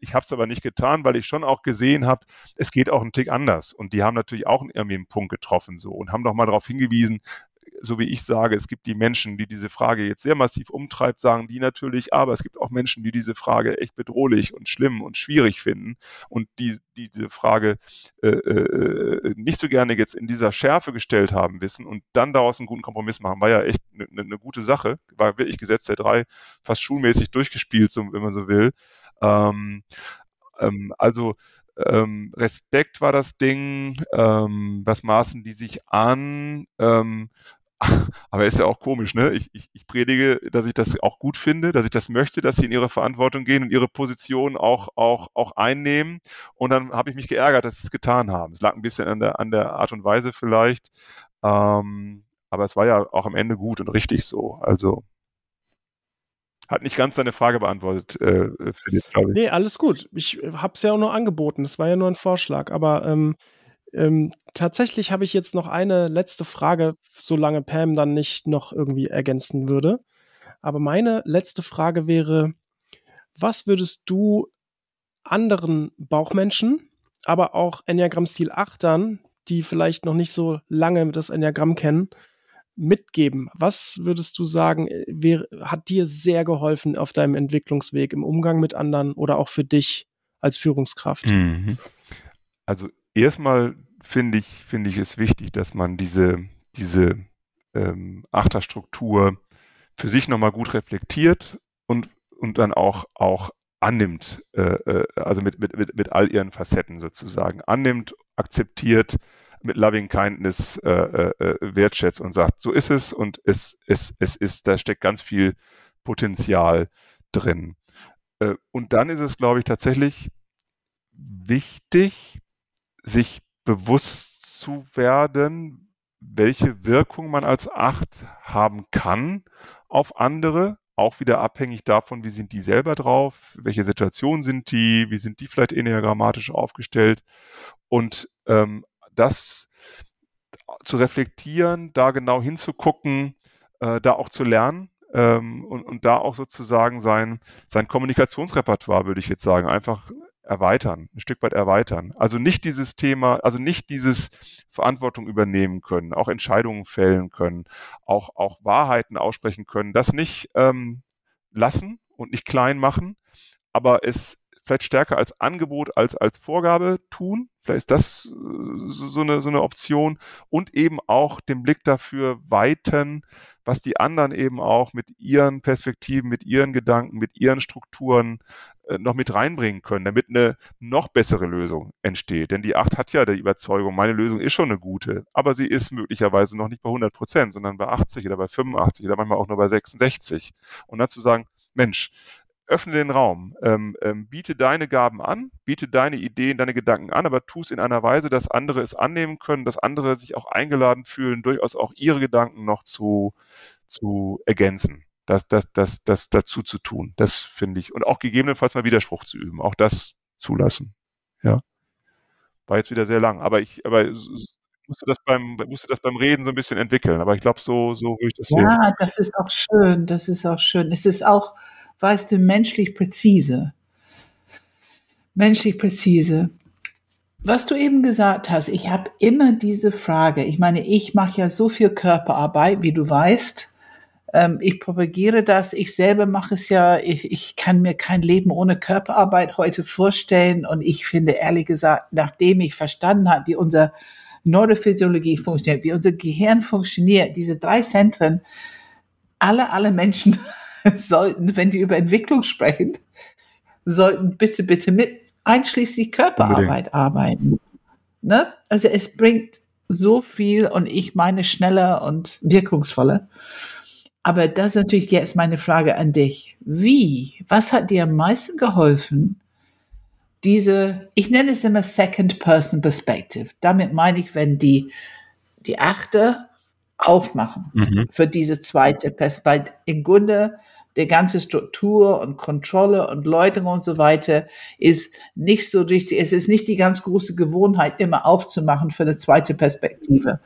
ich habe es aber nicht getan, weil ich schon auch gesehen habe, es geht auch ein Tick anders. Und die haben natürlich auch irgendwie einen Punkt getroffen so und haben doch mal darauf hingewiesen, so wie ich sage, es gibt die Menschen, die diese Frage jetzt sehr massiv umtreibt, sagen die natürlich, aber es gibt auch Menschen, die diese Frage echt bedrohlich und schlimm und schwierig finden und die, die diese Frage äh, äh, nicht so gerne jetzt in dieser Schärfe gestellt haben wissen und dann daraus einen guten Kompromiss machen, war ja echt eine ne, ne gute Sache, war wirklich Gesetz der drei fast schulmäßig durchgespielt, so, wenn man so will. Ähm, ähm, also ähm, Respekt war das Ding, ähm, was maßen die sich an, ähm, aber ist ja auch komisch, ne? Ich, ich, ich predige, dass ich das auch gut finde, dass ich das möchte, dass sie in ihre Verantwortung gehen und ihre Position auch, auch, auch einnehmen. Und dann habe ich mich geärgert, dass sie es getan haben. Es lag ein bisschen an der, an der Art und Weise vielleicht. Ähm, aber es war ja auch am Ende gut und richtig so. Also hat nicht ganz deine Frage beantwortet, äh, Philipp, glaube ich. Nee, alles gut. Ich habe es ja auch nur angeboten. Es war ja nur ein Vorschlag. Aber ähm, ähm, tatsächlich habe ich jetzt noch eine letzte Frage, solange Pam dann nicht noch irgendwie ergänzen würde. Aber meine letzte Frage wäre, was würdest du anderen Bauchmenschen, aber auch Enneagramm-Stil 8ern, die vielleicht noch nicht so lange das Enneagramm kennen, mitgeben? Was würdest du sagen, äh, wär, hat dir sehr geholfen auf deinem Entwicklungsweg im Umgang mit anderen oder auch für dich als Führungskraft? Mhm. Also erstmal finde ich, finde ich es wichtig, dass man diese, diese ähm, Achterstruktur für sich nochmal gut reflektiert und, und dann auch, auch annimmt, äh, äh, also mit, mit, mit, mit all ihren Facetten sozusagen, annimmt, akzeptiert, mit Loving Kindness äh, äh, äh, wertschätzt und sagt, so ist es und es, es, es ist, da steckt ganz viel Potenzial drin. Äh, und dann ist es, glaube ich, tatsächlich wichtig, sich bewusst zu werden, welche Wirkung man als Acht haben kann auf andere, auch wieder abhängig davon, wie sind die selber drauf, welche Situationen sind die, wie sind die vielleicht enneagrammatisch aufgestellt. Und ähm, das zu reflektieren, da genau hinzugucken, äh, da auch zu lernen ähm, und, und da auch sozusagen sein, sein Kommunikationsrepertoire, würde ich jetzt sagen, einfach erweitern, ein Stück weit erweitern. Also nicht dieses Thema, also nicht dieses Verantwortung übernehmen können, auch Entscheidungen fällen können, auch, auch Wahrheiten aussprechen können, das nicht ähm, lassen und nicht klein machen, aber es vielleicht stärker als Angebot als als Vorgabe tun. Vielleicht ist das äh, so eine, so eine Option und eben auch den Blick dafür weiten, was die anderen eben auch mit ihren Perspektiven, mit ihren Gedanken, mit ihren Strukturen noch mit reinbringen können, damit eine noch bessere Lösung entsteht. Denn die Acht hat ja die Überzeugung, meine Lösung ist schon eine gute, aber sie ist möglicherweise noch nicht bei 100 Prozent, sondern bei 80 oder bei 85 oder manchmal auch nur bei 66. Und dann zu sagen, Mensch, öffne den Raum, ähm, ähm, biete deine Gaben an, biete deine Ideen, deine Gedanken an, aber tu es in einer Weise, dass andere es annehmen können, dass andere sich auch eingeladen fühlen, durchaus auch ihre Gedanken noch zu, zu ergänzen, das, das, das, das dazu zu tun. Das finde ich. Und auch gegebenenfalls mal Widerspruch zu üben, auch das zulassen. Ja. War jetzt wieder sehr lang, aber ich, aber musste das beim, musste das beim Reden so ein bisschen entwickeln. Aber ich glaube, so, so würde ich das ja, sehen. Ja, das ist auch schön. Das ist auch schön. Es ist auch, weißt du, menschlich präzise. Menschlich präzise. Was du eben gesagt hast, ich habe immer diese Frage. Ich meine, ich mache ja so viel Körperarbeit, wie du weißt. Ähm, ich propagiere das. Ich selber mache es ja. Ich, ich kann mir kein Leben ohne Körperarbeit heute vorstellen. Und ich finde, ehrlich gesagt, nachdem ich verstanden habe, wie unser Neurophysiologie funktioniert, wie unser Gehirn funktioniert, diese drei Zentren, alle, alle Menschen sollten, wenn die über Entwicklung sprechen, sollten bitte, bitte mit einschließlich Körperarbeit arbeiten. Ne? Also es bringt so viel und ich meine schneller und wirkungsvoller. Aber das ist natürlich jetzt meine Frage an dich. Wie? Was hat dir am meisten geholfen, diese, ich nenne es immer Second Person Perspective. Damit meine ich, wenn die, die Achte aufmachen mhm. für diese zweite Perspektive. Weil im Grunde der ganze Struktur und Kontrolle und Läuterung und so weiter ist nicht so richtig, es ist nicht die ganz große Gewohnheit, immer aufzumachen für eine zweite Perspektive,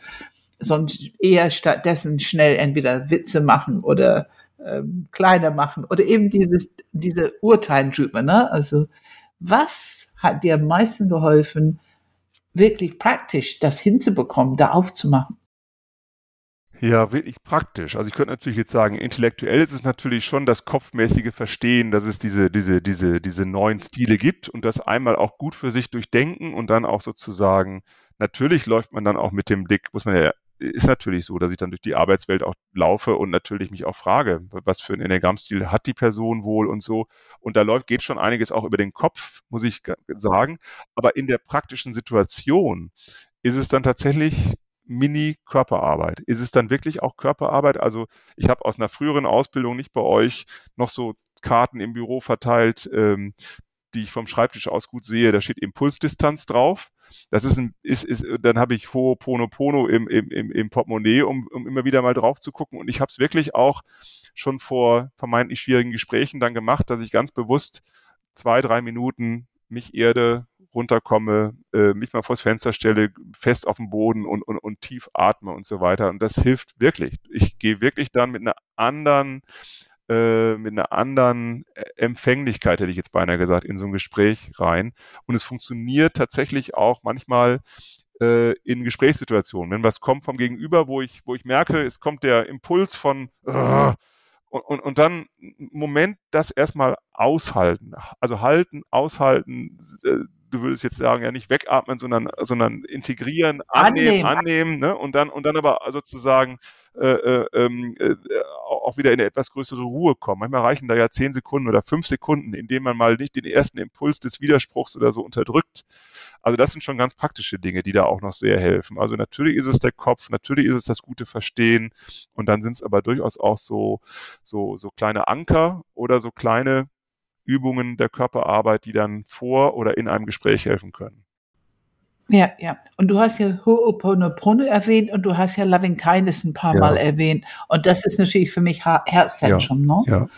sondern eher stattdessen schnell entweder Witze machen oder ähm, kleiner machen oder eben dieses, diese Urteilen drüber, ne? Also, was hat dir am meisten geholfen, wirklich praktisch das hinzubekommen, da aufzumachen? Ja, wirklich praktisch. Also ich könnte natürlich jetzt sagen, intellektuell ist es natürlich schon das kopfmäßige Verstehen, dass es diese, diese, diese, diese neuen Stile gibt und das einmal auch gut für sich durchdenken und dann auch sozusagen, natürlich läuft man dann auch mit dem Blick, muss man ja, ist natürlich so, dass ich dann durch die Arbeitswelt auch laufe und natürlich mich auch frage, was für ein Enneagrammstil hat die Person wohl und so. Und da läuft, geht schon einiges auch über den Kopf, muss ich sagen. Aber in der praktischen Situation ist es dann tatsächlich Mini-Körperarbeit. Ist es dann wirklich auch Körperarbeit? Also ich habe aus einer früheren Ausbildung nicht bei euch noch so Karten im Büro verteilt, ähm, die ich vom Schreibtisch aus gut sehe. Da steht Impulsdistanz drauf. Das ist ein, ist, ist, dann habe ich Ho'oponopono im, im, im, im Portemonnaie, um, um immer wieder mal drauf zu gucken. Und ich habe es wirklich auch schon vor vermeintlich schwierigen Gesprächen dann gemacht, dass ich ganz bewusst zwei, drei Minuten mich erde, runterkomme, äh, mich mal vors Fenster stelle, fest auf dem Boden und, und, und tief atme und so weiter. Und das hilft wirklich. Ich gehe wirklich dann mit einer anderen, äh, mit einer anderen äh, Empfänglichkeit, hätte ich jetzt beinahe gesagt, in so ein Gespräch rein. Und es funktioniert tatsächlich auch manchmal äh, in Gesprächssituationen. Wenn was kommt vom Gegenüber, wo ich, wo ich merke, es kommt der Impuls von, uh, und, und, und dann Moment das erstmal aushalten. Also halten, aushalten, äh, du würdest jetzt sagen, ja nicht wegatmen, sondern, sondern integrieren, annehmen, annehmen, ne? und dann und dann aber sozusagen äh, äh, ähm, äh, auch wieder in eine etwas größere Ruhe kommen. Manchmal reichen da ja zehn Sekunden oder fünf Sekunden, in denen man mal nicht den ersten Impuls des Widerspruchs oder so unterdrückt. Also das sind schon ganz praktische Dinge, die da auch noch sehr helfen. Also natürlich ist es der Kopf, natürlich ist es das gute Verstehen und dann sind es aber durchaus auch so, so, so kleine Anker oder so kleine Übungen der Körperarbeit, die dann vor oder in einem Gespräch helfen können. Ja, ja. Und du hast ja Ho'oponopono erwähnt und du hast ja Loving Kindness ein paar ja. Mal erwähnt. Und das ist natürlich für mich Herzzentrum, ja. ne? Ja.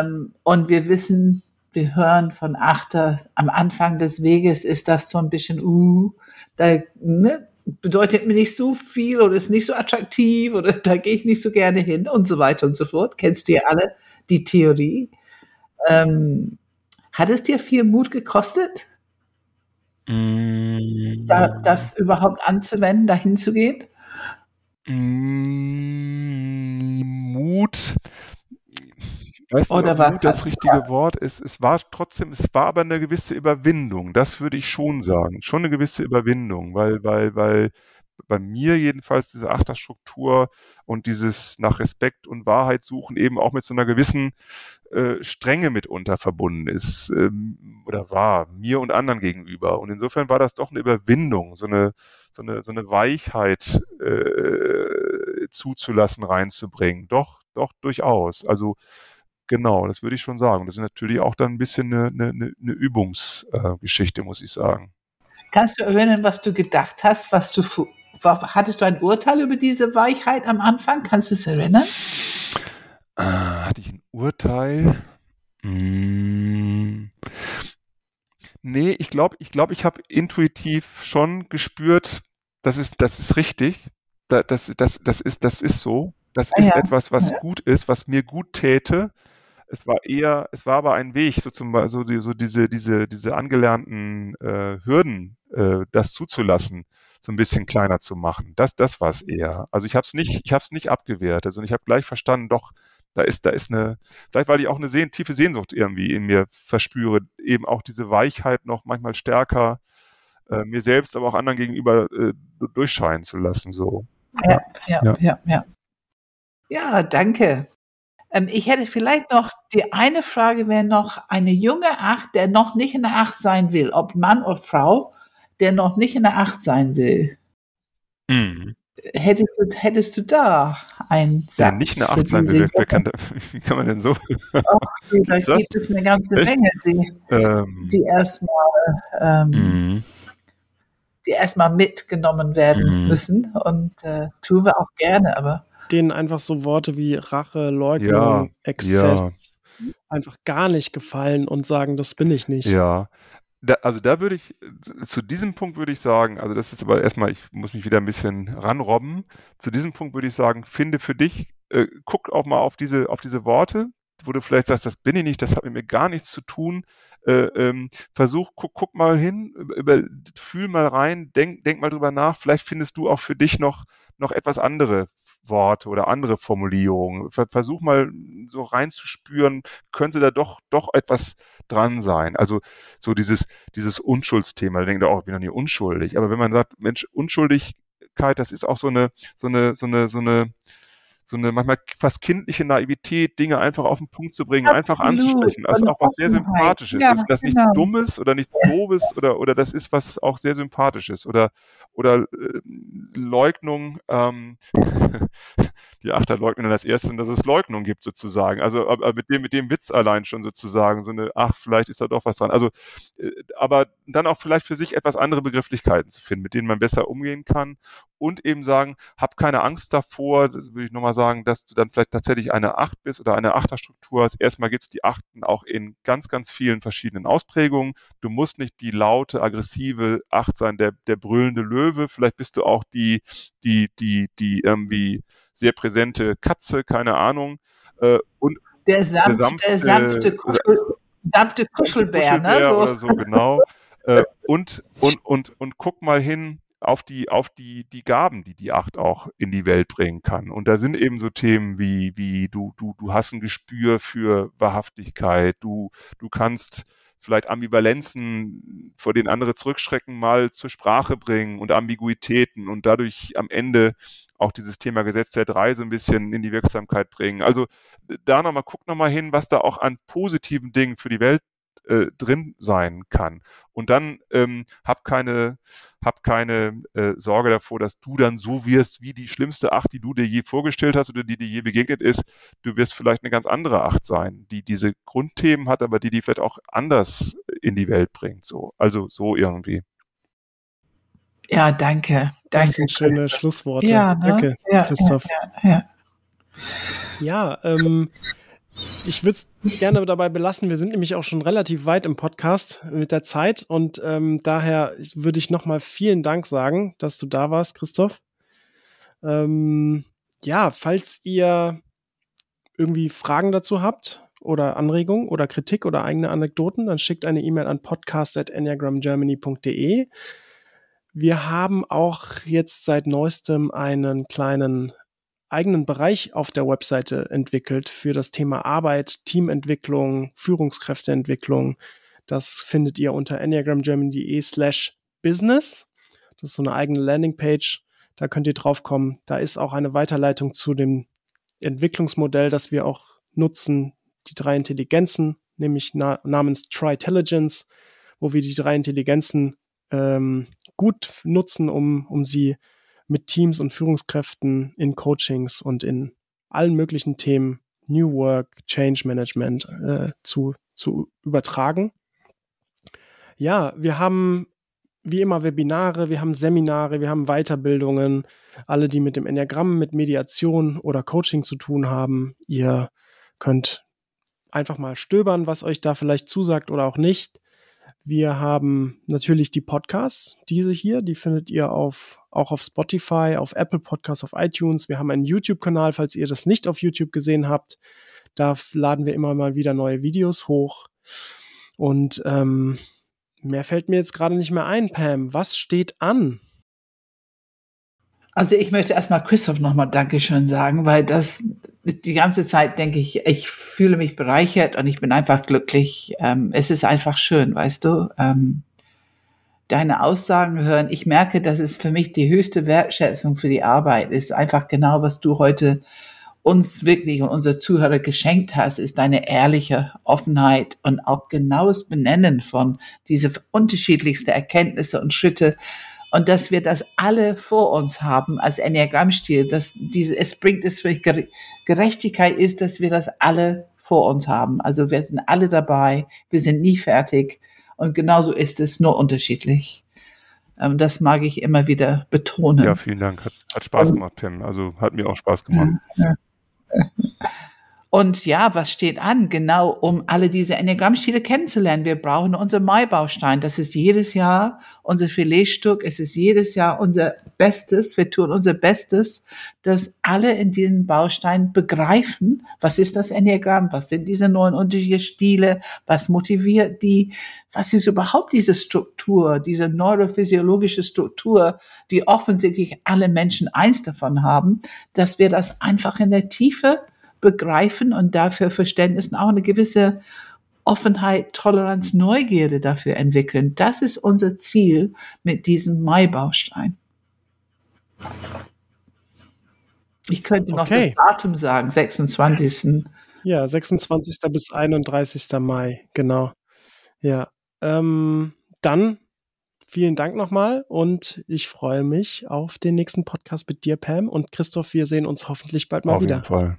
Ähm, und wir wissen, wir hören von Achter, am Anfang des Weges ist das so ein bisschen, uh, da ne, bedeutet mir nicht so viel oder ist nicht so attraktiv oder da gehe ich nicht so gerne hin und so weiter und so fort. Kennst du ja alle die Theorie. Ähm, hat es dir viel Mut gekostet? Mm. Da, das überhaupt anzuwenden, dahin zu gehen? Mm, Mut. Ich weiß nicht, Oder ob Mut das richtige klar? Wort ist. Es war trotzdem, es war aber eine gewisse Überwindung. Das würde ich schon sagen. Schon eine gewisse Überwindung, weil, weil, weil bei mir jedenfalls diese Achterstruktur und dieses nach Respekt und Wahrheit suchen eben auch mit so einer gewissen äh, Strenge mitunter verbunden ist ähm, oder war mir und anderen gegenüber. Und insofern war das doch eine Überwindung, so eine so eine so eine Weichheit äh, zuzulassen, reinzubringen. Doch, doch durchaus. Also Genau, das würde ich schon sagen. Das ist natürlich auch dann ein bisschen eine, eine, eine Übungsgeschichte, muss ich sagen. Kannst du erinnern, was du gedacht hast, was du hattest du ein Urteil über diese Weichheit am Anfang? Kannst du es erinnern? Äh, hatte ich ein Urteil? Hm. Nee, ich glaube, ich, glaub, ich habe intuitiv schon gespürt, das ist, das ist richtig. Das, das, das, das, ist, das ist so. Das ah, ist ja. etwas, was ja. gut ist, was mir gut täte. Es war eher, es war aber ein Weg, so zum so, die, so diese, diese, diese angelernten äh, Hürden, äh, das zuzulassen so ein bisschen kleiner zu machen. Das, das war es eher. Also ich habe es nicht, ich habe es nicht abgewertet, sondern ich habe gleich verstanden, doch, da ist, da ist eine, vielleicht weil ich auch eine sehen, tiefe Sehnsucht irgendwie in mir verspüre, eben auch diese Weichheit noch manchmal stärker äh, mir selbst, aber auch anderen gegenüber äh, durchscheinen zu lassen. So. Ja, ja, ja, ja. Ja, ja danke. Ähm, ich hätte vielleicht noch, die eine Frage wäre noch, eine junge Acht, der noch nicht in der Acht sein will, ob Mann oder Frau, der noch nicht in der Acht sein will. Mhm. Hättest, du, hättest du da ein Satz? Der nicht in der Acht sein will, kann, wie kann man denn so? Ach, da gibt es eine ganze Echt? Menge, die, ähm. die erstmal ähm, mhm. die erstmal mitgenommen werden mhm. müssen. Und äh, tun wir auch gerne, aber. Denen einfach so Worte wie Rache, Leugnung, ja, Exzess ja. einfach gar nicht gefallen und sagen, das bin ich nicht. Ja, da, also da würde ich, zu diesem Punkt würde ich sagen, also das ist aber erstmal, ich muss mich wieder ein bisschen ranrobben. Zu diesem Punkt würde ich sagen, finde für dich, äh, guck auch mal auf diese, auf diese Worte, wo du vielleicht sagst, das bin ich nicht, das hat mit mir gar nichts zu tun. Äh, ähm, versuch, guck, guck mal hin, über, fühl mal rein, denk, denk mal drüber nach. Vielleicht findest du auch für dich noch, noch etwas andere Worte oder andere Formulierungen. Versuch mal so reinzuspüren, könnte da doch, doch etwas dran sein. Also so dieses, dieses Unschuldsthema, da denkt er, oh, ich bin doch nie unschuldig. Aber wenn man sagt, Mensch, Unschuldigkeit, das ist auch so eine, so eine, so eine, so eine, so eine manchmal fast kindliche Naivität, Dinge einfach auf den Punkt zu bringen, Absolut. einfach anzusprechen. Also auch was sehr Sympathisches. Ja, das ist das genau. nichts Dummes oder nichts Doofes oder, oder das ist was auch sehr Sympathisches. Oder, oder äh, Leugnung, ähm, die Achter leugnen das erste, dass es Leugnung gibt sozusagen. Also mit dem, mit dem Witz allein schon sozusagen, so eine, ach, vielleicht ist da doch was dran. Also, äh, aber dann auch vielleicht für sich etwas andere Begrifflichkeiten zu finden, mit denen man besser umgehen kann und eben sagen, hab keine Angst davor, würde ich nochmal sagen, dass du dann vielleicht tatsächlich eine Acht bist oder eine Achterstruktur hast. Erstmal gibt es die Achten auch in ganz, ganz vielen verschiedenen Ausprägungen. Du musst nicht die laute, aggressive Acht sein, der, der brüllende Löwe. Vielleicht bist du auch die, die, die, die irgendwie sehr präsente Katze, keine Ahnung. Äh, und der, sanft, der sanfte, der sanfte, Kuschel, sanfte Kuschelbär, Kuschelbär ne? So. Oder so, genau. äh, und, und, und, und guck mal hin, auf die, auf die, die Gaben, die die Acht auch in die Welt bringen kann. Und da sind eben so Themen wie, wie du, du, du hast ein Gespür für Wahrhaftigkeit, du, du kannst vielleicht Ambivalenzen, vor denen andere zurückschrecken, mal zur Sprache bringen und Ambiguitäten und dadurch am Ende auch dieses Thema Gesetz der drei so ein bisschen in die Wirksamkeit bringen. Also da nochmal, guck nochmal hin, was da auch an positiven Dingen für die Welt äh, drin sein kann. Und dann ähm, hab keine, hab keine äh, Sorge davor, dass du dann so wirst wie die schlimmste Acht, die du dir je vorgestellt hast oder die dir je begegnet ist. Du wirst vielleicht eine ganz andere Acht sein, die diese Grundthemen hat, aber die die vielleicht auch anders in die Welt bringt. So, also so irgendwie. Ja, danke. Danke. Das sind schöne Christoph. Schlussworte. Ja, ne? Danke, ja, Christoph. Ja, ja, ja. ja ähm, ich würde es gerne dabei belassen. Wir sind nämlich auch schon relativ weit im Podcast mit der Zeit und ähm, daher würde ich nochmal vielen Dank sagen, dass du da warst, Christoph. Ähm, ja, falls ihr irgendwie Fragen dazu habt oder Anregungen oder Kritik oder eigene Anekdoten, dann schickt eine E-Mail an podcast.enneagramgermany.de. Wir haben auch jetzt seit neuestem einen kleinen eigenen Bereich auf der Webseite entwickelt für das Thema Arbeit, Teamentwicklung, Führungskräfteentwicklung. Das findet ihr unter enneagramgermany.de slash business. Das ist so eine eigene Landingpage. Da könnt ihr draufkommen. Da ist auch eine Weiterleitung zu dem Entwicklungsmodell, das wir auch nutzen, die drei Intelligenzen, nämlich na namens Tri-Intelligence, wo wir die drei Intelligenzen ähm, gut nutzen, um, um sie mit Teams und Führungskräften in Coachings und in allen möglichen Themen New Work, Change Management äh, zu, zu übertragen. Ja, wir haben wie immer Webinare, wir haben Seminare, wir haben Weiterbildungen, alle, die mit dem Enneagramm, mit Mediation oder Coaching zu tun haben. Ihr könnt einfach mal stöbern, was euch da vielleicht zusagt oder auch nicht. Wir haben natürlich die Podcasts, diese hier, die findet ihr auf, auch auf Spotify, auf Apple Podcasts, auf iTunes. Wir haben einen YouTube-Kanal, falls ihr das nicht auf YouTube gesehen habt. Da laden wir immer mal wieder neue Videos hoch. Und ähm, mehr fällt mir jetzt gerade nicht mehr ein, Pam. Was steht an? Also ich möchte erstmal Christoph nochmal Dankeschön sagen, weil das die ganze Zeit denke ich, ich fühle mich bereichert und ich bin einfach glücklich. Ähm, es ist einfach schön, weißt du. Ähm, deine Aussagen hören. Ich merke, dass es für mich die höchste Wertschätzung für die Arbeit ist. Einfach genau, was du heute uns wirklich und unsere Zuhörer geschenkt hast, ist deine ehrliche Offenheit und auch genaues Benennen von diese unterschiedlichsten Erkenntnisse und Schritte, und dass wir das alle vor uns haben als Enneagrammstil, dass diese, es bringt es für Gerechtigkeit ist, dass wir das alle vor uns haben. Also wir sind alle dabei, wir sind nie fertig und genauso ist es, nur unterschiedlich. Ähm, das mag ich immer wieder betonen. Ja, vielen Dank. Hat, hat Spaß gemacht, Tim. Also hat mir auch Spaß gemacht. Und ja, was steht an? Genau, um alle diese Enneagrammstile kennenzulernen. Wir brauchen unser Mai-Baustein. Das ist jedes Jahr unser Filetstück. Es ist jedes Jahr unser Bestes. Wir tun unser Bestes, dass alle in diesen Baustein begreifen, was ist das Enneagramm? Was sind diese neuen unterschiedlichen Stile? Was motiviert die? Was ist überhaupt diese Struktur, diese neurophysiologische Struktur, die offensichtlich alle Menschen eins davon haben, dass wir das einfach in der Tiefe begreifen und dafür Verständnis und auch eine gewisse Offenheit, Toleranz, Neugierde dafür entwickeln. Das ist unser Ziel mit diesem Mai-Baustein. Ich könnte noch okay. das Datum sagen, 26. Ja, 26. bis 31. Mai, genau. Ja, ähm, dann vielen Dank nochmal und ich freue mich auf den nächsten Podcast mit dir, Pam und Christoph. Wir sehen uns hoffentlich bald mal auf wieder. Auf jeden Fall.